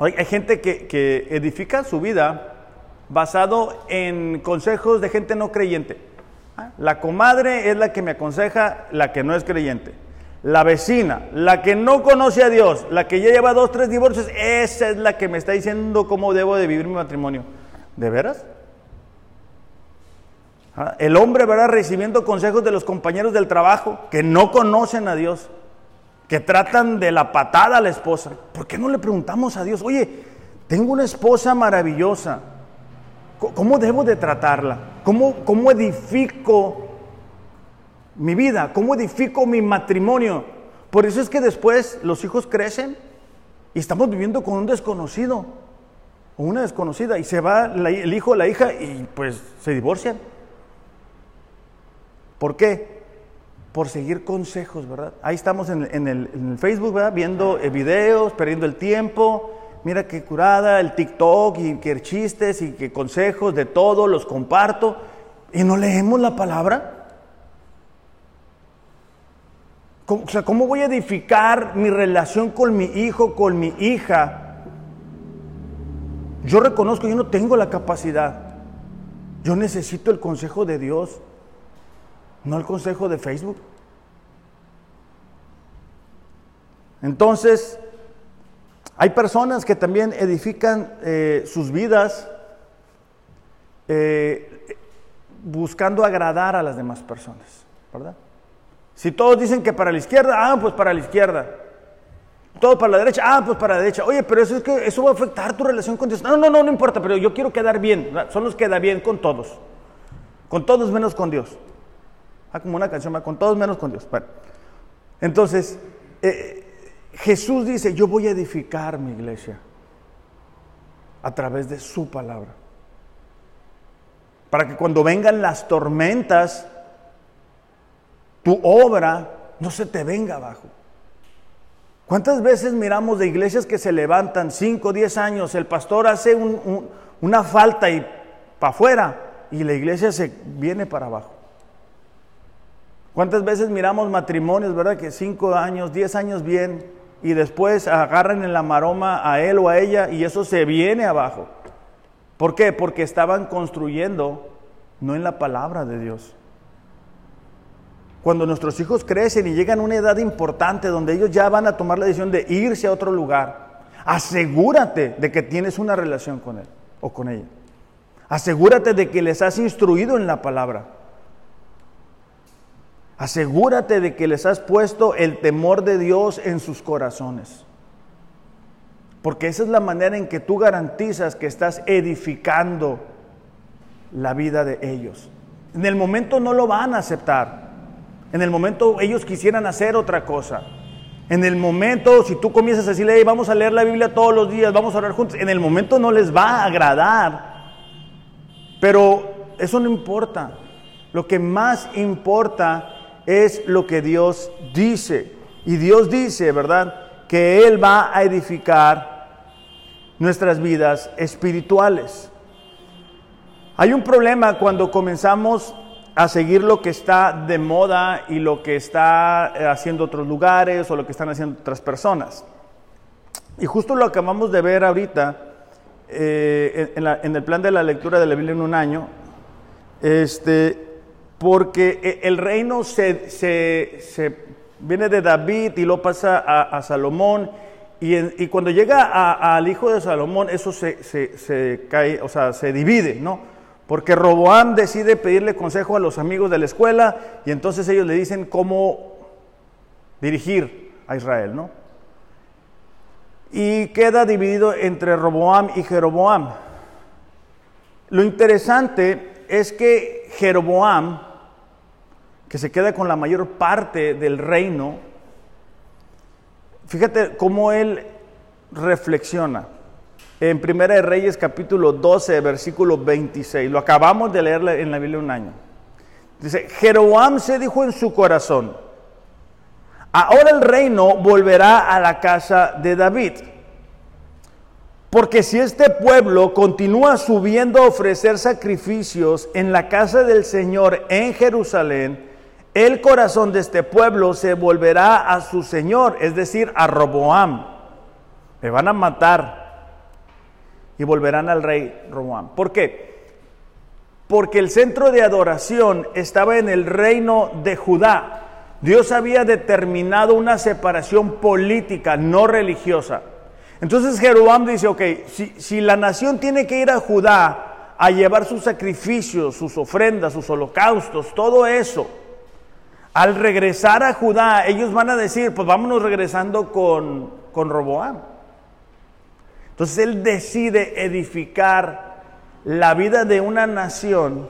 Hay, gente que, que edifica su vida basado en consejos de gente no creyente. La comadre es la que me aconseja, la que no es creyente. La vecina, la que no conoce a Dios, la que ya lleva dos, tres divorcios, esa es la que me está diciendo cómo debo de vivir mi matrimonio. ¿De veras? Ah, el hombre, ¿verdad? Recibiendo consejos de los compañeros del trabajo que no conocen a Dios, que tratan de la patada a la esposa. ¿Por qué no le preguntamos a Dios, oye, tengo una esposa maravillosa, ¿cómo debo de tratarla? ¿Cómo, edifico mi vida? ¿Cómo edifico mi matrimonio? Por eso es que después los hijos crecen y estamos viviendo con un desconocido o una desconocida y se va el hijo o la hija y pues se divorcian. ¿Por qué? Por seguir consejos, ¿verdad? Ahí estamos en, el, Facebook, ¿verdad? Viendo eh, videos, perdiendo el tiempo, mira qué curada, el TikTok y qué chistes y qué consejos de todo, los comparto y no leemos la palabra. o sea, ¿cómo voy a edificar mi relación con mi hijo, con mi hija? Yo reconozco, yo no tengo la capacidad. Yo necesito el consejo de Dios, no el consejo de Facebook. Entonces, hay personas que también edifican eh, sus vidas eh, buscando agradar a las demás personas, ¿verdad? Si todos dicen que para la izquierda, ah, pues para la izquierda. Todo para la derecha, ah, pues para la derecha. Oye, pero eso es que eso va a afectar tu relación con Dios. No, no, no, no importa, pero yo quiero quedar bien. Solo queda bien con todos. Con todos menos con Dios. Ah, como una canción, con todos menos con Dios. Bueno, entonces, eh, Jesús dice, yo voy a edificar mi iglesia a través de su palabra. Para que cuando vengan las tormentas, tu obra no se te venga abajo. ¿Cuántas veces miramos de iglesias que se levantan 5, 10 años, el pastor hace una falta y para afuera y la iglesia se viene para abajo? ¿Cuántas veces miramos matrimonios, verdad? Que 5 años, 10 años bien y después agarran en la maroma a él o a ella y eso se viene abajo. ¿Por qué? Porque estaban construyendo no en la palabra de Dios. Cuando nuestros hijos crecen y llegan a una edad importante donde ellos ya van a tomar la decisión de irse a otro lugar, asegúrate de que tienes una relación con él o con ella. Asegúrate de que les has instruido en la palabra. Asegúrate de que les has puesto el temor de Dios en sus corazones. Porque esa es la manera en que tú garantizas que estás edificando la vida de ellos. En el momento no lo van a aceptar. En el momento ellos quisieran hacer otra cosa. En el momento, si tú comienzas a decirle, hey, vamos a leer la Biblia todos los días, vamos a orar juntos, en el momento no les va a agradar. Pero eso no importa. Lo que más importa es lo que Dios dice. Y Dios dice, ¿verdad? Que Él va a edificar nuestras vidas espirituales. Hay un problema cuando comenzamos a seguir lo que está de moda y lo que está eh, haciendo otros lugares o lo que están haciendo otras personas. Y justo lo acabamos de ver ahorita eh, en, el plan de la lectura de la Biblia en un año, este, porque e, el reino se, se, viene de David y lo pasa a, Salomón. Y, cuando llega al hijo de Salomón, eso se, se, cae, o sea, se divide, ¿no? Porque Roboam decide pedirle consejo a los amigos de la escuela y entonces ellos le dicen cómo dirigir a Israel, ¿no? Y queda dividido entre Roboam y Jeroboam. Lo interesante es que Jeroboam, que se queda con la mayor parte del reino, fíjate cómo él reflexiona en Primera de Reyes capítulo 12, versículo 26. Lo acabamos de leer en la Biblia un año. Dice, Jeroboam se dijo en su corazón, ahora el reino volverá a la casa de David. Porque si este pueblo continúa subiendo a ofrecer sacrificios en la casa del Señor en Jerusalén, el corazón de este pueblo se volverá a su Señor, es decir, a Roboam. Me van a matar y volverán al rey Roboam. ¿Por qué? Porque el centro de adoración estaba en el reino de Judá. Dios había determinado una separación política, no religiosa. Entonces Jeroboam dice, ok, si, si la nación tiene que ir a Judá a llevar sus sacrificios, sus ofrendas, sus holocaustos, todo eso, al regresar a Judá, ellos van a decir, pues vámonos regresando con, con Roboam. Entonces él decide edificar la vida de una nación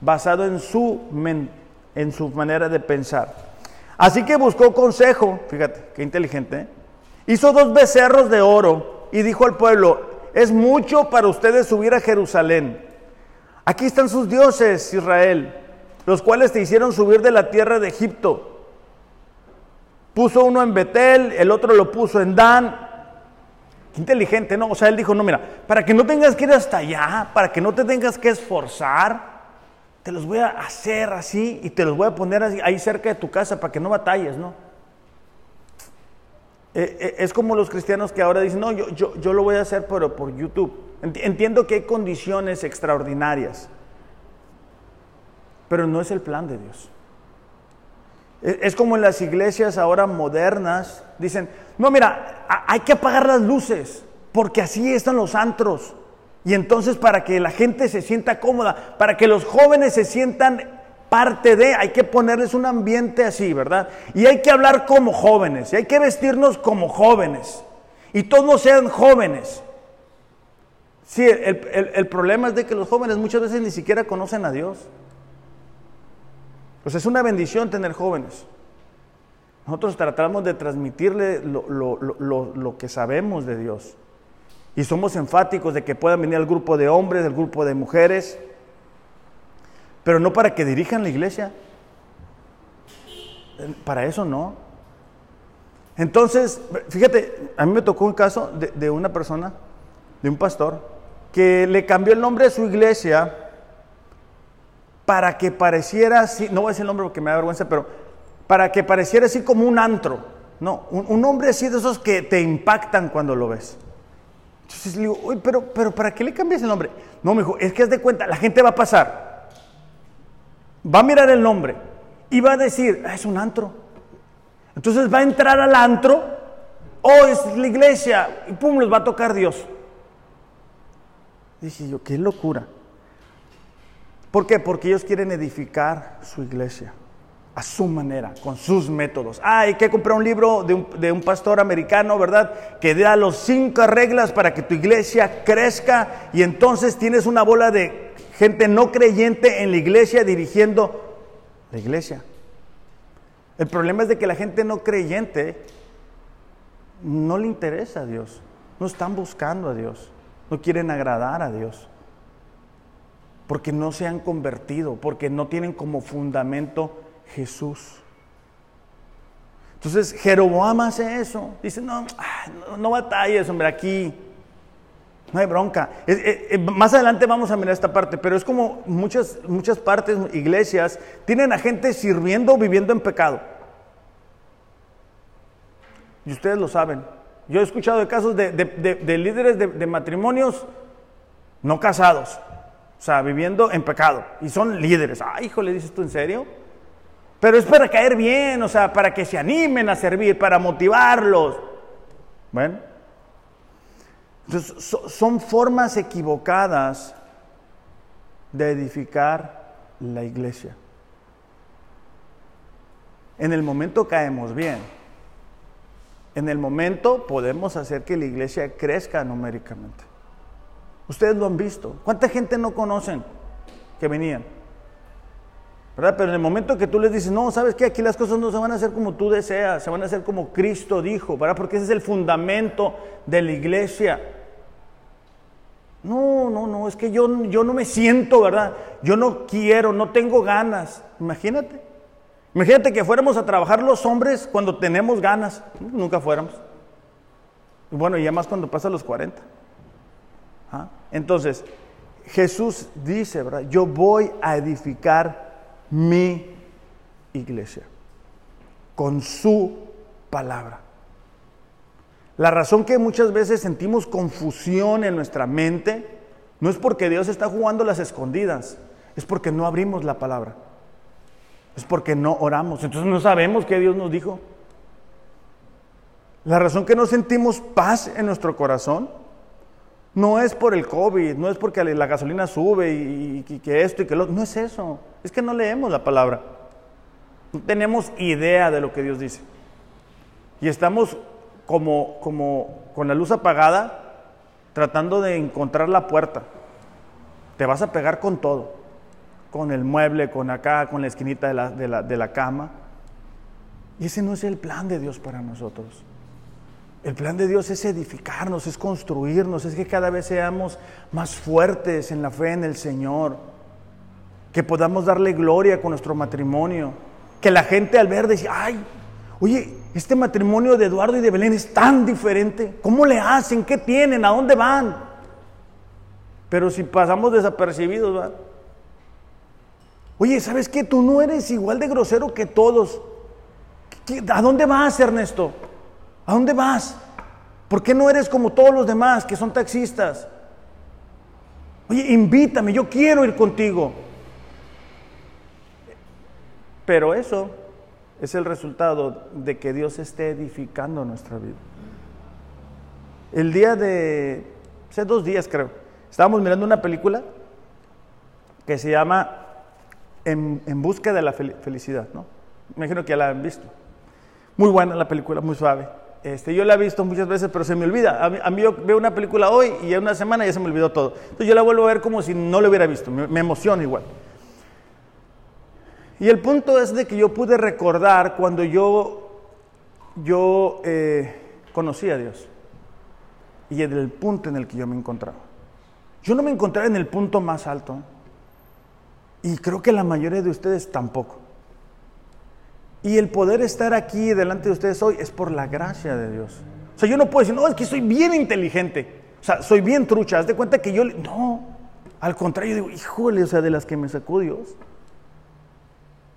basado en su, en su manera de pensar. Así que buscó consejo, fíjate, qué inteligente. ¿eh? Hizo dos becerros de oro y dijo al pueblo, es mucho para ustedes subir a Jerusalén. Aquí están sus dioses, Israel, los cuales te hicieron subir de la tierra de Egipto. Puso uno en Betel, el otro lo puso en Dan inteligente, ¿no? O sea, él dijo, no, mira, para que no tengas que ir hasta allá, para que no te tengas que esforzar, te los voy a hacer así y te los voy a poner ahí cerca de tu casa para que no batalles, ¿no? Eh, eh, es como los cristianos que ahora dicen, no, yo, yo, yo lo voy a hacer pero por YouTube. Entiendo que hay condiciones extraordinarias, pero no es el plan de Dios. E, es como en las iglesias ahora modernas, dicen, no, mira, hay que apagar las luces, porque así están los antros. Y entonces para que la gente se sienta cómoda, para que los jóvenes se sientan parte de, hay que ponerles un ambiente así, ¿verdad? Y hay que hablar como jóvenes, y hay que vestirnos como jóvenes, y todos sean jóvenes. Sí, el, problema es de que los jóvenes muchas veces ni siquiera conocen a Dios. Pues es una bendición tener jóvenes. Nosotros tratamos de transmitirle lo, que sabemos de Dios. Y somos enfáticos de que puedan venir al grupo de hombres, al grupo de mujeres, pero no para que dirijan la iglesia. Para eso no. Entonces, fíjate, a mí me tocó un caso de, una persona, de un pastor, que le cambió el nombre de su iglesia para que pareciera así, no voy a decir el nombre porque me da vergüenza, pero para que pareciera así como un antro. No, un, hombre así de esos que te impactan cuando lo ves. Entonces le digo, Uy, pero, pero ¿para qué le cambias el nombre? No, me dijo, es que es de cuenta, la gente va a pasar, va a mirar el nombre y va a decir, ah, es un antro. Entonces va a entrar al antro, oh, es la iglesia, y pum, les va a tocar Dios. Dije yo, qué locura. ¿Por qué? Porque ellos quieren edificar su iglesia a su manera, con sus métodos. Ah, hay que comprar un libro de un, pastor americano, ¿verdad? Que da los cinco reglas para que tu iglesia crezca y entonces tienes una bola de gente no creyente en la iglesia dirigiendo la iglesia. El problema es de que la gente no creyente no le interesa a Dios, no están buscando a Dios, no quieren agradar a Dios, porque no se han convertido, porque no tienen como fundamento Jesús. Entonces Jeroboam hace eso, dice, no, ah, no, no batalles, hombre, aquí no hay bronca. más adelante vamos a mirar esta parte, pero es como muchas, muchas partes, iglesias, tienen a gente sirviendo, viviendo en pecado. Y ustedes lo saben. Yo he escuchado de casos de, líderes de, matrimonios no casados, o sea, viviendo en pecado. Y son líderes. Ay, hijo, ¿le dices tú en serio? Pero es para caer bien, o sea, para que se animen a servir, para motivarlos. Bueno, entonces, son formas equivocadas de edificar la iglesia. En el momento caemos bien. En el momento podemos hacer que la iglesia crezca numéricamente. Ustedes lo han visto. ¿Cuánta gente no conocen que venían? ¿verdad? Pero en el momento que tú les dices, no, sabes que aquí las cosas no se van a hacer como tú deseas, se van a hacer como Cristo dijo, ¿verdad? Porque ese es el fundamento de la iglesia. No, no, no, es que yo, yo no me siento, ¿verdad? Yo no quiero, no tengo ganas. Imagínate. Imagínate que fuéramos a trabajar los hombres cuando tenemos ganas. Nunca fuéramos. Bueno, y ya más cuando pasa los 40. ¿Ah? Entonces, Jesús dice, ¿verdad? Yo voy a edificar mi iglesia con su palabra. La razón que muchas veces sentimos confusión en nuestra mente no es porque Dios está jugando las escondidas, es porque no abrimos la palabra. Es porque no oramos. Entonces no sabemos qué Dios nos dijo. La razón que no sentimos paz en nuestro corazón no es por el COVID, no es porque la gasolina sube y, que esto y que lo otro. No es eso. Es que no leemos la palabra. No tenemos idea de lo que Dios dice. Y estamos como, como con la luz apagada tratando de encontrar la puerta. Te vas a pegar con todo. Con el mueble, con acá, con la esquinita de la, de la, de la cama. Y ese no es el plan de Dios para nosotros. El plan de Dios es edificarnos, es construirnos, es que cada vez seamos más fuertes en la fe en el Señor, que podamos darle gloria con nuestro matrimonio, que la gente al ver dice, ay, oye, este matrimonio de Eduardo y de Belén es tan diferente, ¿cómo le hacen? ¿Qué tienen? ¿A dónde van? Pero si pasamos desapercibidos, ¿verdad? Oye, ¿sabes qué? Tú no eres igual de grosero que todos. ¿A dónde vas, Ernesto? ¿A dónde vas? ¿Por qué no eres como todos los demás que son taxistas? Oye, invítame, yo quiero ir contigo. Pero eso es el resultado de que Dios esté edificando nuestra vida. El día de, hace dos días creo, estábamos mirando una película que se llama En, busca de la felicidad, ¿no? Me imagino que ya la han visto. Muy buena la película, muy suave. Este, yo la he visto muchas veces, pero se me olvida. A mí, yo veo una película hoy y en una semana ya se me olvidó todo. Entonces yo la vuelvo a ver como si no la hubiera visto. Me, emociona igual. Y el punto es de que yo pude recordar cuando yo, yo eh, conocí a Dios. Y en el punto en el que yo me encontraba. Yo no me encontraba en el punto más alto. Y creo que la mayoría de ustedes tampoco. Y el poder estar aquí delante de ustedes hoy es por la gracia de Dios. O sea, yo no puedo decir, no, es que soy bien inteligente. O sea, soy bien trucha. Haz de cuenta que yo. No, al contrario, digo, híjole, o sea, de las que me sacó Dios.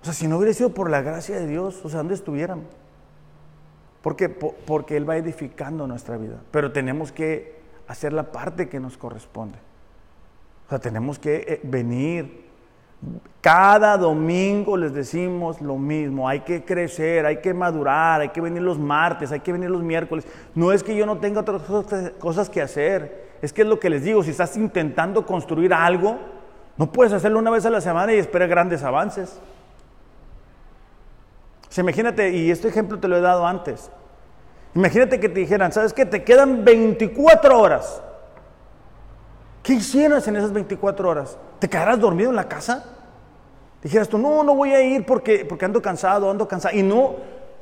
O sea, si no hubiera sido por la gracia de Dios, o sea, ¿dónde estuvieran? Porque, porque Él va edificando nuestra vida. Pero tenemos que hacer la parte que nos corresponde. O sea, tenemos que eh, venir, cada domingo les decimos lo mismo, hay que crecer, hay que madurar, hay que venir los martes, hay que venir los miércoles. No es que yo no tenga otras cosas que hacer, es que es lo que les digo, si estás intentando construir algo, no puedes hacerlo una vez a la semana y esperar grandes avances. Imagínate, y este ejemplo te lo he dado antes, imagínate que te dijeran, ¿sabes qué? Te quedan 24 horas. ¿Qué hicieras en esas 24 horas? ¿Te quedarás dormido en la casa? Dijeras tú, no, no voy a ir porque, porque ando cansado, ando cansado. Y no,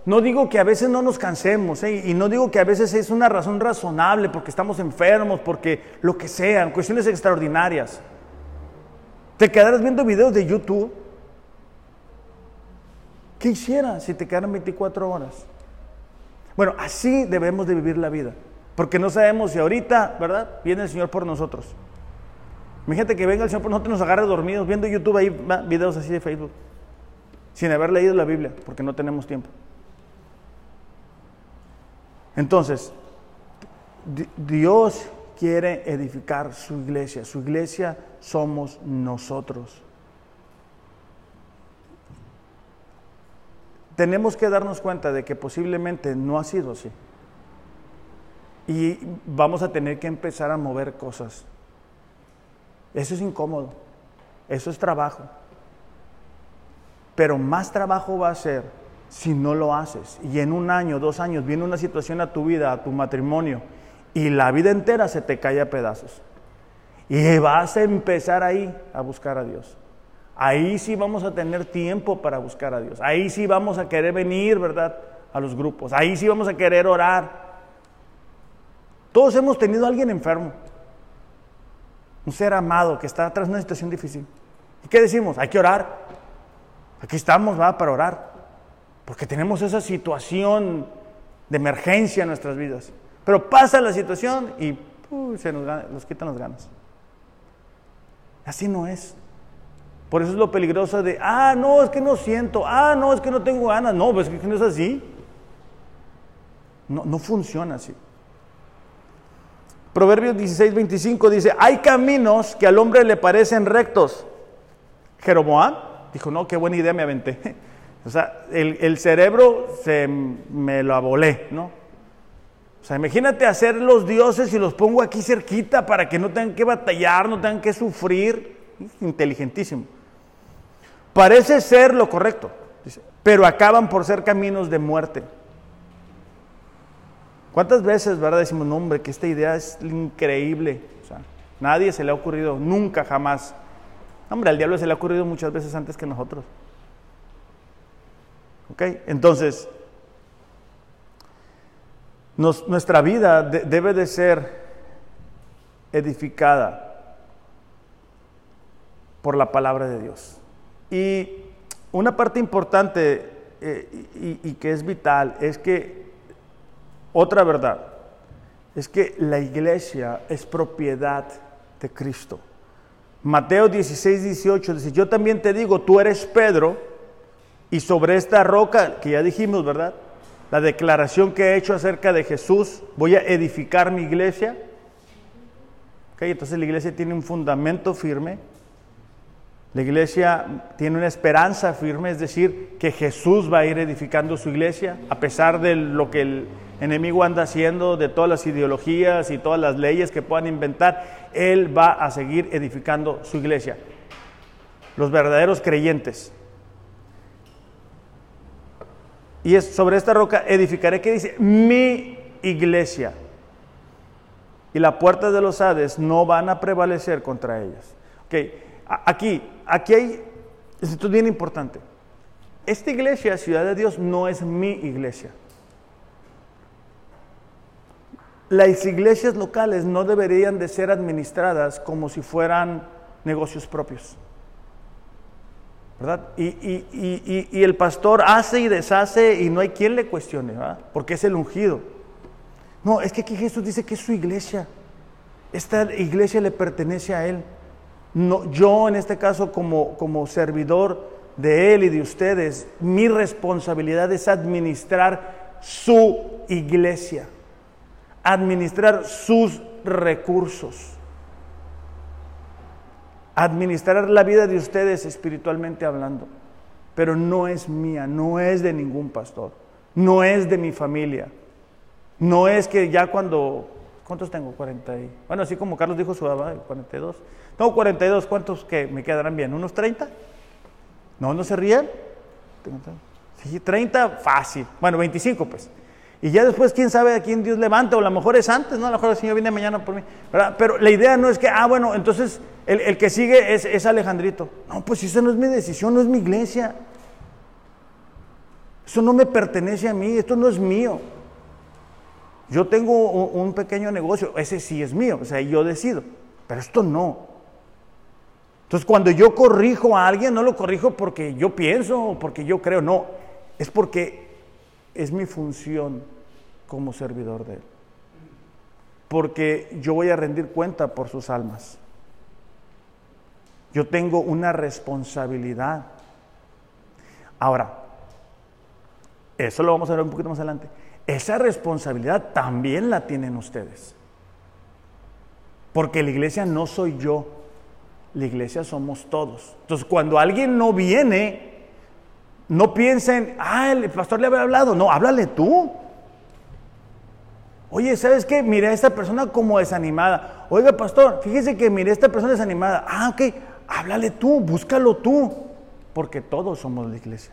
no digo que a veces no nos cansemos, ¿eh? y no digo que a veces es una razón razonable porque estamos enfermos, porque lo que sean, cuestiones extraordinarias. Te quedarás viendo videos de YouTube. ¿Qué hicieras si te quedaran 24 horas? Bueno, así debemos de vivir la vida, porque no sabemos si ahorita, ¿verdad? Viene el Señor por nosotros. Imagínate que venga el Señor por nosotros y nos agarre dormidos viendo YouTube ahí videos así de Facebook, sin haber leído la Biblia, porque no tenemos tiempo. Entonces, Dios quiere edificar su iglesia. Su iglesia somos nosotros. Tenemos que darnos cuenta de que posiblemente no ha sido así. Y vamos a tener que empezar a mover cosas. Eso es incómodo. Eso es trabajo. Pero más trabajo va a ser si no lo haces. Y en un año, dos años, viene una situación a tu vida, a tu matrimonio, y la vida entera se te cae a pedazos. Y vas a empezar ahí a buscar a Dios. Ahí sí vamos a tener tiempo para buscar a Dios. Ahí sí vamos a querer venir, ¿verdad? A los grupos. Ahí sí vamos a querer orar. Todos hemos tenido a alguien enfermo. Un ser amado que está atrás de una situación difícil. ¿Y qué decimos? Hay que orar. Aquí estamos, va, para orar porque tenemos esa situación de emergencia en nuestras vidas. Pero pasa la situación y se nos, quitan las ganas. Así no es. Por eso es lo peligroso de, ah, no, es que no siento, ah, no, es que no tengo ganas. No, pues que no es así. No, no funciona así. Proverbios 16, 25 dice, hay caminos que al hombre le parecen rectos. Jeroboam dijo, no, qué buena idea me aventé. *laughs* O sea, el, cerebro se me lo abolé, ¿no? O sea, imagínate hacer los dioses y los pongo aquí cerquita para que no tengan que batallar, no tengan que sufrir. Inteligentísimo. Parece ser lo correcto, pero acaban por ser caminos de muerte. ¿Cuántas veces, verdad, decimos, no, hombre, que esta idea es increíble? O sea, nadie se le ha ocurrido, nunca, jamás. Hombre, al diablo se le ha ocurrido muchas veces antes que nosotros. ¿Ok? Entonces, nuestra vida debe de ser edificada por la palabra de Dios. Y una parte importante eh, y, que es vital es que, otra verdad, es que la iglesia es propiedad de Cristo. Mateo 16, 18 dice, yo también te digo, tú eres Pedro, y sobre esta roca, que ya dijimos, ¿verdad? La declaración que he hecho acerca de Jesús, voy a edificar mi iglesia. Okay, entonces la iglesia tiene un fundamento firme. La iglesia tiene una esperanza firme, es decir, que Jesús va a ir edificando su iglesia, a pesar de lo que el enemigo anda haciendo, de todas las ideologías y todas las leyes que puedan inventar, Él va a seguir edificando su iglesia. Los verdaderos creyentes, y es sobre esta roca edificaré, que dice, mi iglesia. Y la puerta de los Hades no van a prevalecer contra ellas. Ok, aquí, aquí hay, esto es bien importante. Esta iglesia, Ciudad de Dios, no es mi iglesia. Las iglesias locales no deberían de ser administradas como si fueran negocios propios. ¿verdad? Y, el pastor hace y deshace y no hay quien le cuestione, ¿verdad? Porque es el ungido. No, es que aquí Jesús dice que es su iglesia. Esta iglesia le pertenece a Él. Yo en este caso como, como servidor de Él y de ustedes, mi responsabilidad es administrar su iglesia, administrar sus recursos administrar la vida de ustedes espiritualmente hablando, pero no es mía, no es de ningún pastor, no es de mi familia, no es que ya cuando, ¿cuántos tengo? 40 y, bueno, así como Carlos dijo su edad, 42. Tengo 42, ¿cuántos que me quedarán bien? ¿Unos 30? No, no se rían. Sí, 30, fácil. Bueno, 25 pues. Y ya después, quién sabe a quién Dios levanta, o a lo mejor es antes, ¿no? A lo mejor el Señor viene mañana por mí. Pero la idea no es que, ah, bueno, entonces el, que sigue es, es, Alejandrito. No, pues esa no es mi decisión, no es mi iglesia. Eso no me pertenece a mí, esto no es mío. Yo tengo un, pequeño negocio, ese sí es mío, o sea, yo decido, pero esto no. Entonces, cuando yo corrijo a alguien, no lo corrijo porque yo pienso o porque yo creo, no, es porque es mi función como servidor de Él. Porque yo voy a rendir cuenta por sus almas. Yo tengo una responsabilidad. Ahora, eso lo vamos a ver un poquito más adelante. Esa responsabilidad también la tienen ustedes. Porque la iglesia no soy yo, la iglesia somos todos. Entonces, cuando alguien no viene, no piensen, ah, el pastor le había hablado. No, háblale tú. Oye, ¿sabes qué? Mira a esta persona como desanimada. Oiga, pastor, fíjese que mire a esta persona desanimada. Ah, ok, háblale tú, búscalo tú. Porque todos somos la iglesia.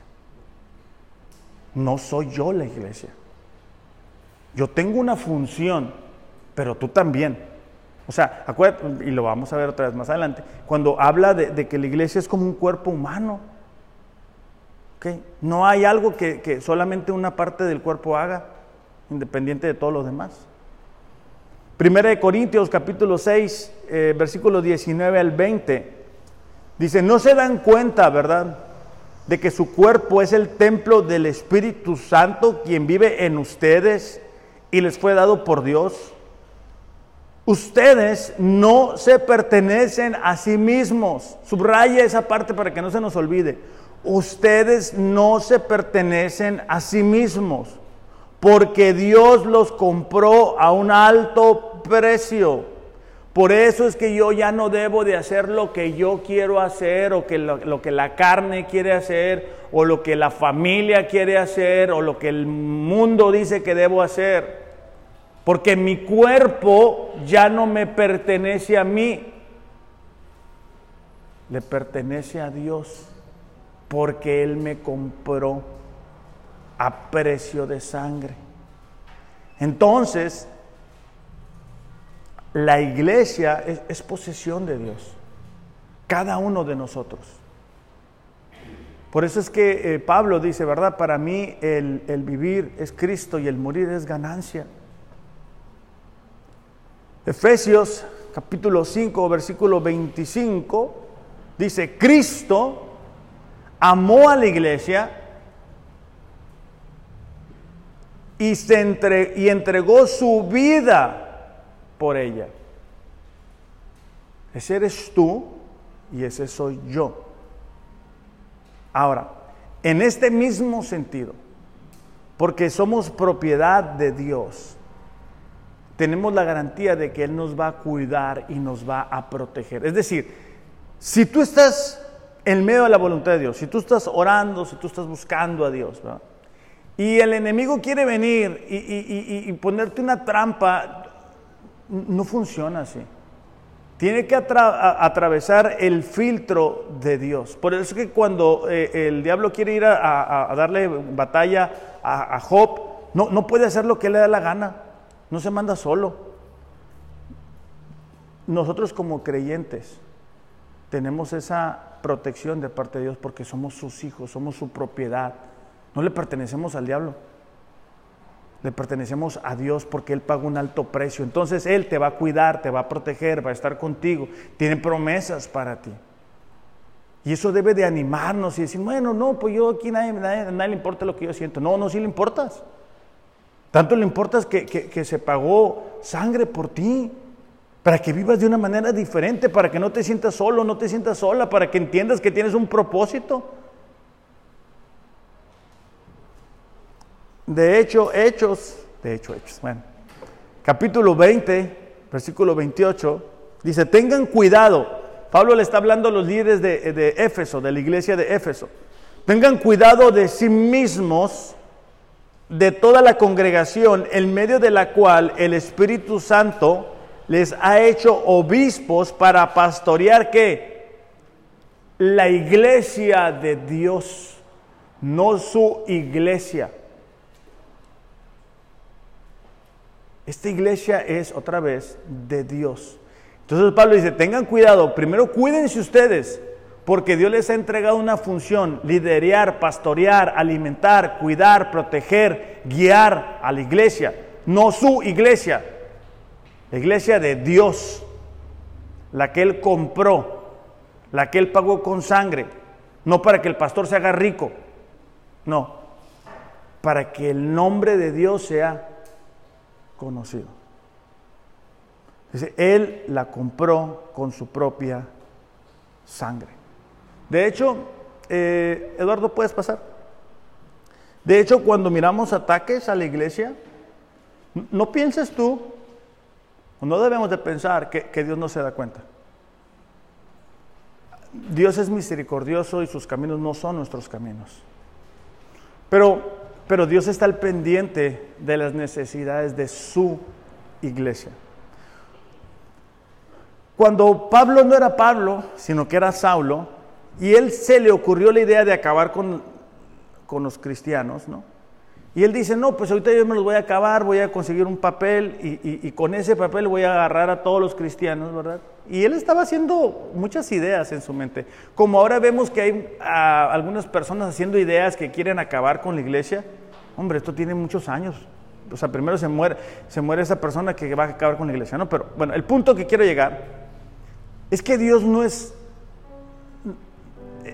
No soy yo la iglesia. Yo tengo una función, pero tú también. O sea, acuérdate, y lo vamos a ver otra vez más adelante, cuando habla de, que la iglesia es como un cuerpo humano. No hay algo que, solamente una parte del cuerpo haga, independiente de todos los demás. Primera de Corintios capítulo 6, eh, versículos 19 al 20, dice, no se dan cuenta, ¿verdad? De que su cuerpo es el templo del Espíritu Santo, quien vive en ustedes y les fue dado por Dios. Ustedes no se pertenecen a sí mismos. Subraya esa parte para que no se nos olvide ustedes no se pertenecen a sí mismos, porque Dios los compró a un alto precio. Por eso es que yo ya no debo de hacer lo que yo quiero hacer o que lo, que la carne quiere hacer o lo que la familia quiere hacer o lo que el mundo dice que debo hacer. Porque mi cuerpo ya no me pertenece a mí, le pertenece a Dios porque Él me compró a precio de sangre. Entonces, la iglesia es, posesión de Dios, cada uno de nosotros. Por eso es que eh, Pablo dice, ¿verdad? Para mí el, vivir es Cristo y el morir es ganancia. Efesios capítulo 5, versículo 25, dice, Cristo amó a la iglesia y, se y entregó su vida por ella. Ese eres tú y ese soy yo. Ahora, en este mismo sentido, porque somos propiedad de Dios, tenemos la garantía de que Él nos va a cuidar y nos va a proteger. Es decir, si tú estás en medio de la voluntad de Dios, si tú estás orando, si tú estás buscando a Dios, y el enemigo quiere venir y, ponerte una trampa, no funciona así. Tiene que atravesar el filtro de Dios. Por eso es que cuando eh, el diablo quiere ir a, darle batalla a, Job, no, no puede hacer lo que le da la gana. No se manda solo. Nosotros como creyentes tenemos esa protección de parte de Dios porque somos sus hijos, somos su propiedad. No le pertenecemos al diablo. Le pertenecemos a Dios porque Él paga un alto precio. Entonces Él te va a cuidar, te va a proteger, va a estar contigo. Tiene promesas para ti. Y eso debe de animarnos y decir, bueno, no, pues yo aquí nadie, nadie, nadie le importa lo que yo siento. No, no, sí le importas. Tanto le importas que, que se pagó sangre por ti para que vivas de una manera diferente, para que no te sientas solo, no te sientas sola, para que entiendas que tienes un propósito. De hecho, Hechos, de hecho, Hechos, bueno, capítulo 20, versículo 28, dice, tengan cuidado. Pablo le está hablando a los líderes de, Éfeso, de la iglesia de Éfeso. Tengan cuidado de sí mismos, de toda la congregación, en medio de la cual el Espíritu Santo les ha hecho obispos para pastorear qué? La iglesia de Dios, no su iglesia. Esta iglesia es otra vez de Dios. Entonces Pablo dice, tengan cuidado, primero cuídense ustedes, porque Dios les ha entregado una función, liderar, pastorear, alimentar, cuidar, proteger, guiar a la iglesia, no su iglesia, la iglesia de Dios, la que Él compró, la que Él pagó con sangre, no para que el pastor se haga rico, no, para que el nombre de Dios sea conocido. Dice, Él la compró con su propia sangre. De hecho, eh, Eduardo, puedes pasar. De hecho, cuando miramos ataques a la iglesia, no pienses tú, no debemos de pensar que, que Dios no se da cuenta. Dios es misericordioso y sus caminos no son nuestros caminos. Pero, pero Dios está al pendiente de las necesidades de su iglesia. Cuando Pablo no era Pablo, sino que era Saulo, y él se le ocurrió la idea de acabar con, con los cristianos, ¿no? Y él dice, no, pues ahorita yo me los voy a acabar, voy a conseguir un papel y, y, con ese papel voy a agarrar a todos los cristianos, ¿verdad? Y él estaba haciendo muchas ideas en su mente. Como ahora vemos que hay ah, algunas personas haciendo ideas que quieren acabar con la iglesia, hombre, esto tiene muchos años. O sea, primero se muere, se muere esa persona que va a acabar con la iglesia, ¿no? Pero bueno, el punto que quiero llegar es que Dios no es,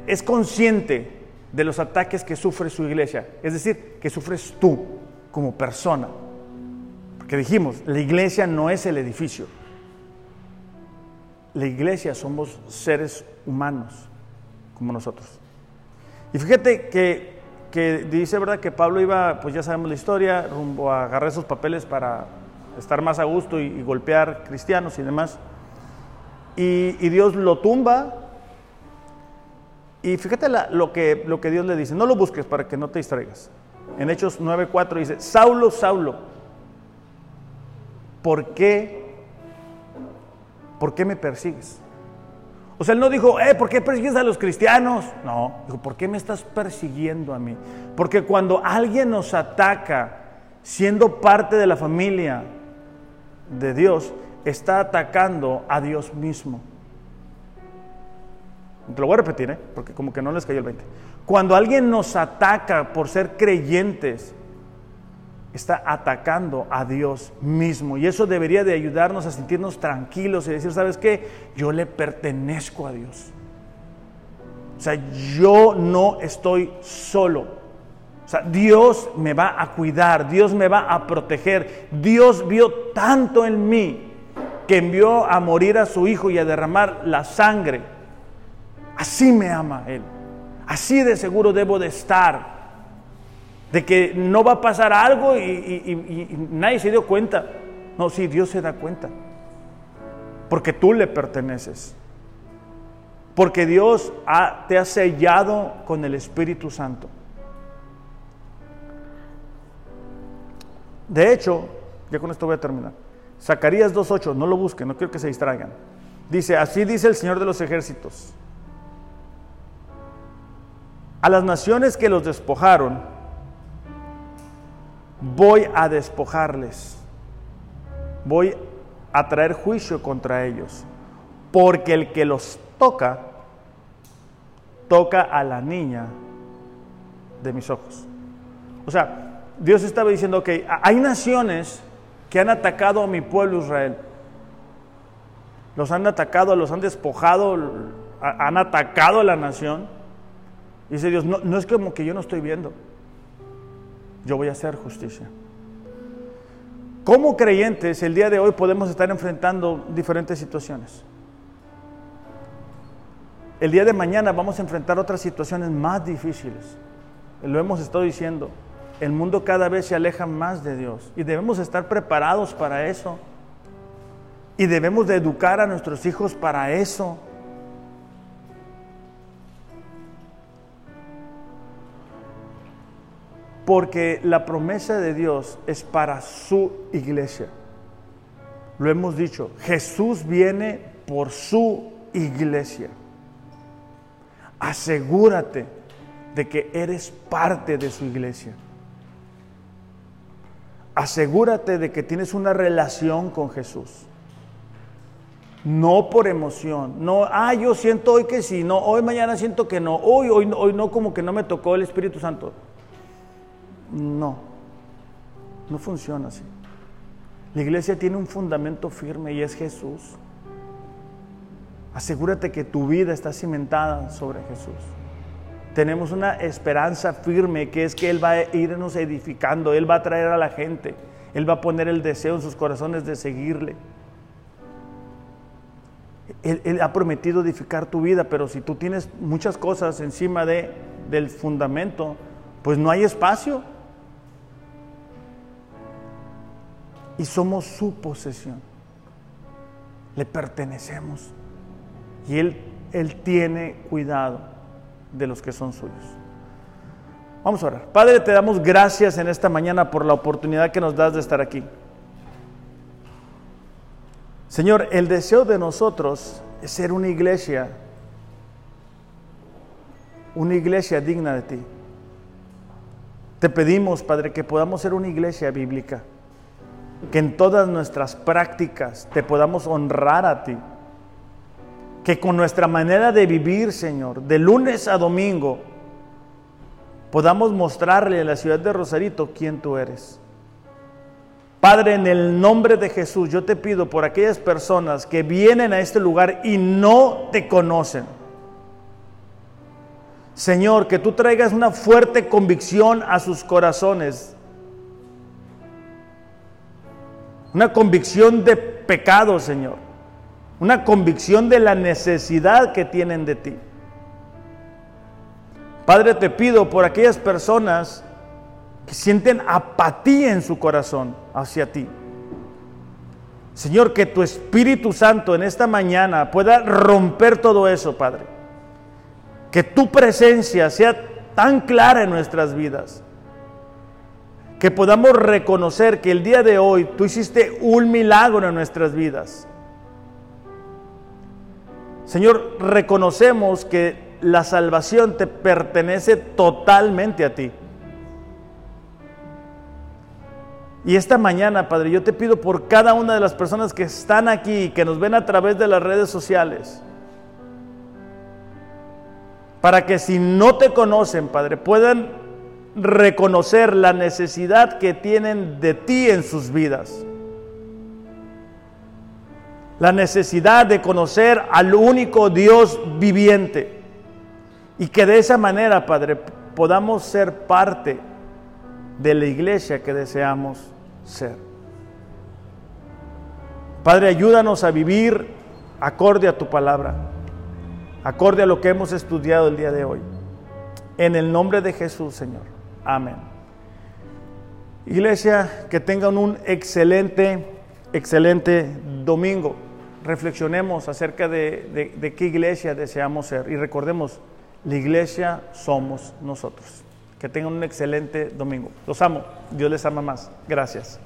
es consciente de los ataques que sufre su iglesia, es decir, que sufres tú como persona. Porque dijimos, la iglesia no es el edificio. La iglesia somos seres humanos como nosotros. Y fíjate que, que dice, ¿verdad? Que Pablo iba, pues ya sabemos la historia, rumbo a agarrar esos papeles para estar más a gusto y, y golpear cristianos y demás y, Dios lo tumba. Y fíjate lo, que, lo que Dios le dice, no lo busques para que no te distraigas. En Hechos 9:4 dice, Saulo, Saulo, ¿por qué? ¿Por qué me persigues? O sea, él no dijo, eh, ¿por qué persigues a los cristianos? No, dijo, ¿por qué me estás persiguiendo a mí? Porque cuando alguien nos ataca siendo parte de la familia de Dios, está atacando a Dios mismo. Te lo voy a repetir, ¿eh? porque como que no les cayó el 20. Cuando alguien nos ataca por ser creyentes, está atacando a Dios mismo. Y eso debería de ayudarnos a sentirnos tranquilos y decir, ¿sabes qué? Yo le pertenezco a Dios. O sea, yo no estoy solo. O sea, Dios me va a cuidar, Dios me va a proteger. Dios vio tanto en mí que envió a morir a su hijo y a derramar la sangre. Así me ama Él. Así de seguro debo de estar. De que no va a pasar algo y, nadie se dio cuenta. No, sí, Dios se da cuenta. Porque tú le perteneces. Porque Dios te ha sellado con el Espíritu Santo. De hecho, ya con esto voy a terminar. Zacarías 2.8, no lo busquen, no quiero que se distraigan. Dice, así dice el Señor de los ejércitos. A las naciones que los despojaron, voy a despojarles. Voy a traer juicio contra ellos. Porque el que los toca, toca a la niña de mis ojos. O sea, Dios estaba diciendo, ok, hay naciones que han atacado a mi pueblo Israel. Los han atacado, los han despojado, han atacado a la nación. Dice Dios, no, no es como que yo no estoy viendo. Yo voy a hacer justicia. Como creyentes, el día de hoy podemos estar enfrentando diferentes situaciones. El día de mañana vamos a enfrentar otras situaciones más difíciles. Lo hemos estado diciendo el mundo cada vez se aleja más de Dios y debemos estar preparados para eso. Y debemos de educar a nuestros hijos para eso. Porque la promesa de Dios es para su iglesia. Lo hemos dicho, Jesús viene por su iglesia. Asegúrate de que eres parte de su iglesia. asegúrate de que tienes una relación con Jesús. No por emoción, no, ah, yo siento hoy que sí, no, hoy mañana siento que no, hoy, hoy, hoy no, como que no me tocó el Espíritu Santo. No, no funciona así. La iglesia tiene un fundamento firme y es Jesús. Asegúrate que tu vida está cimentada sobre Jesús. Tenemos una esperanza firme que es que Él va a irnos edificando, Él va a traer a la gente, Él va a poner el deseo en sus corazones de seguirle. Él, ha prometido edificar tu vida, pero si tú tienes muchas cosas encima de, del fundamento, pues no hay espacio. Y somos su posesión. Le pertenecemos. Y Él, Él tiene cuidado de los que son suyos. Vamos a orar. Padre, te damos gracias en esta mañana por la oportunidad que nos das de estar aquí. Señor, el deseo de nosotros es ser una iglesia, una iglesia digna de ti. Te pedimos, Padre, que podamos ser una iglesia bíblica, que en todas nuestras prácticas te podamos honrar a ti que con nuestra manera de vivir, Señor, de lunes a domingo, podamos mostrarle a la ciudad de Rosarito quién tú eres. Padre, en el nombre de Jesús, yo te pido por aquellas personas que vienen a este lugar y no te conocen. Señor, que tú traigas una fuerte convicción a sus corazones. Una convicción de pecado, Señor una convicción de la necesidad que tienen de ti. Padre, te pido por aquellas personas que sienten apatía en su corazón hacia ti. Señor, que tu Espíritu Santo en esta mañana pueda romper todo eso, Padre. Que tu presencia sea tan clara en nuestras vidas. Que podamos reconocer que el día de hoy tú hiciste un milagro en nuestras vidas. Señor, reconocemos que la salvación te pertenece totalmente a ti. Y esta mañana, Padre, yo te pido por cada una de las personas que están aquí, que nos ven a través de las redes sociales, para que si no te conocen, Padre, puedan reconocer la necesidad que tienen de ti en sus vidas la necesidad de conocer al único Dios viviente. Y que de esa manera, Padre, podamos ser parte de la iglesia que deseamos ser. Padre, ayúdanos a vivir acorde a tu palabra, acorde a lo que hemos estudiado el día de hoy. En el nombre de Jesús, Señor. Amén. Iglesia, que tengan un excelente, excelente domingo reflexionemos acerca de, qué iglesia deseamos ser y recordemos, la iglesia somos nosotros. Que tengan un excelente domingo. Los amo. Dios les ama más. Gracias.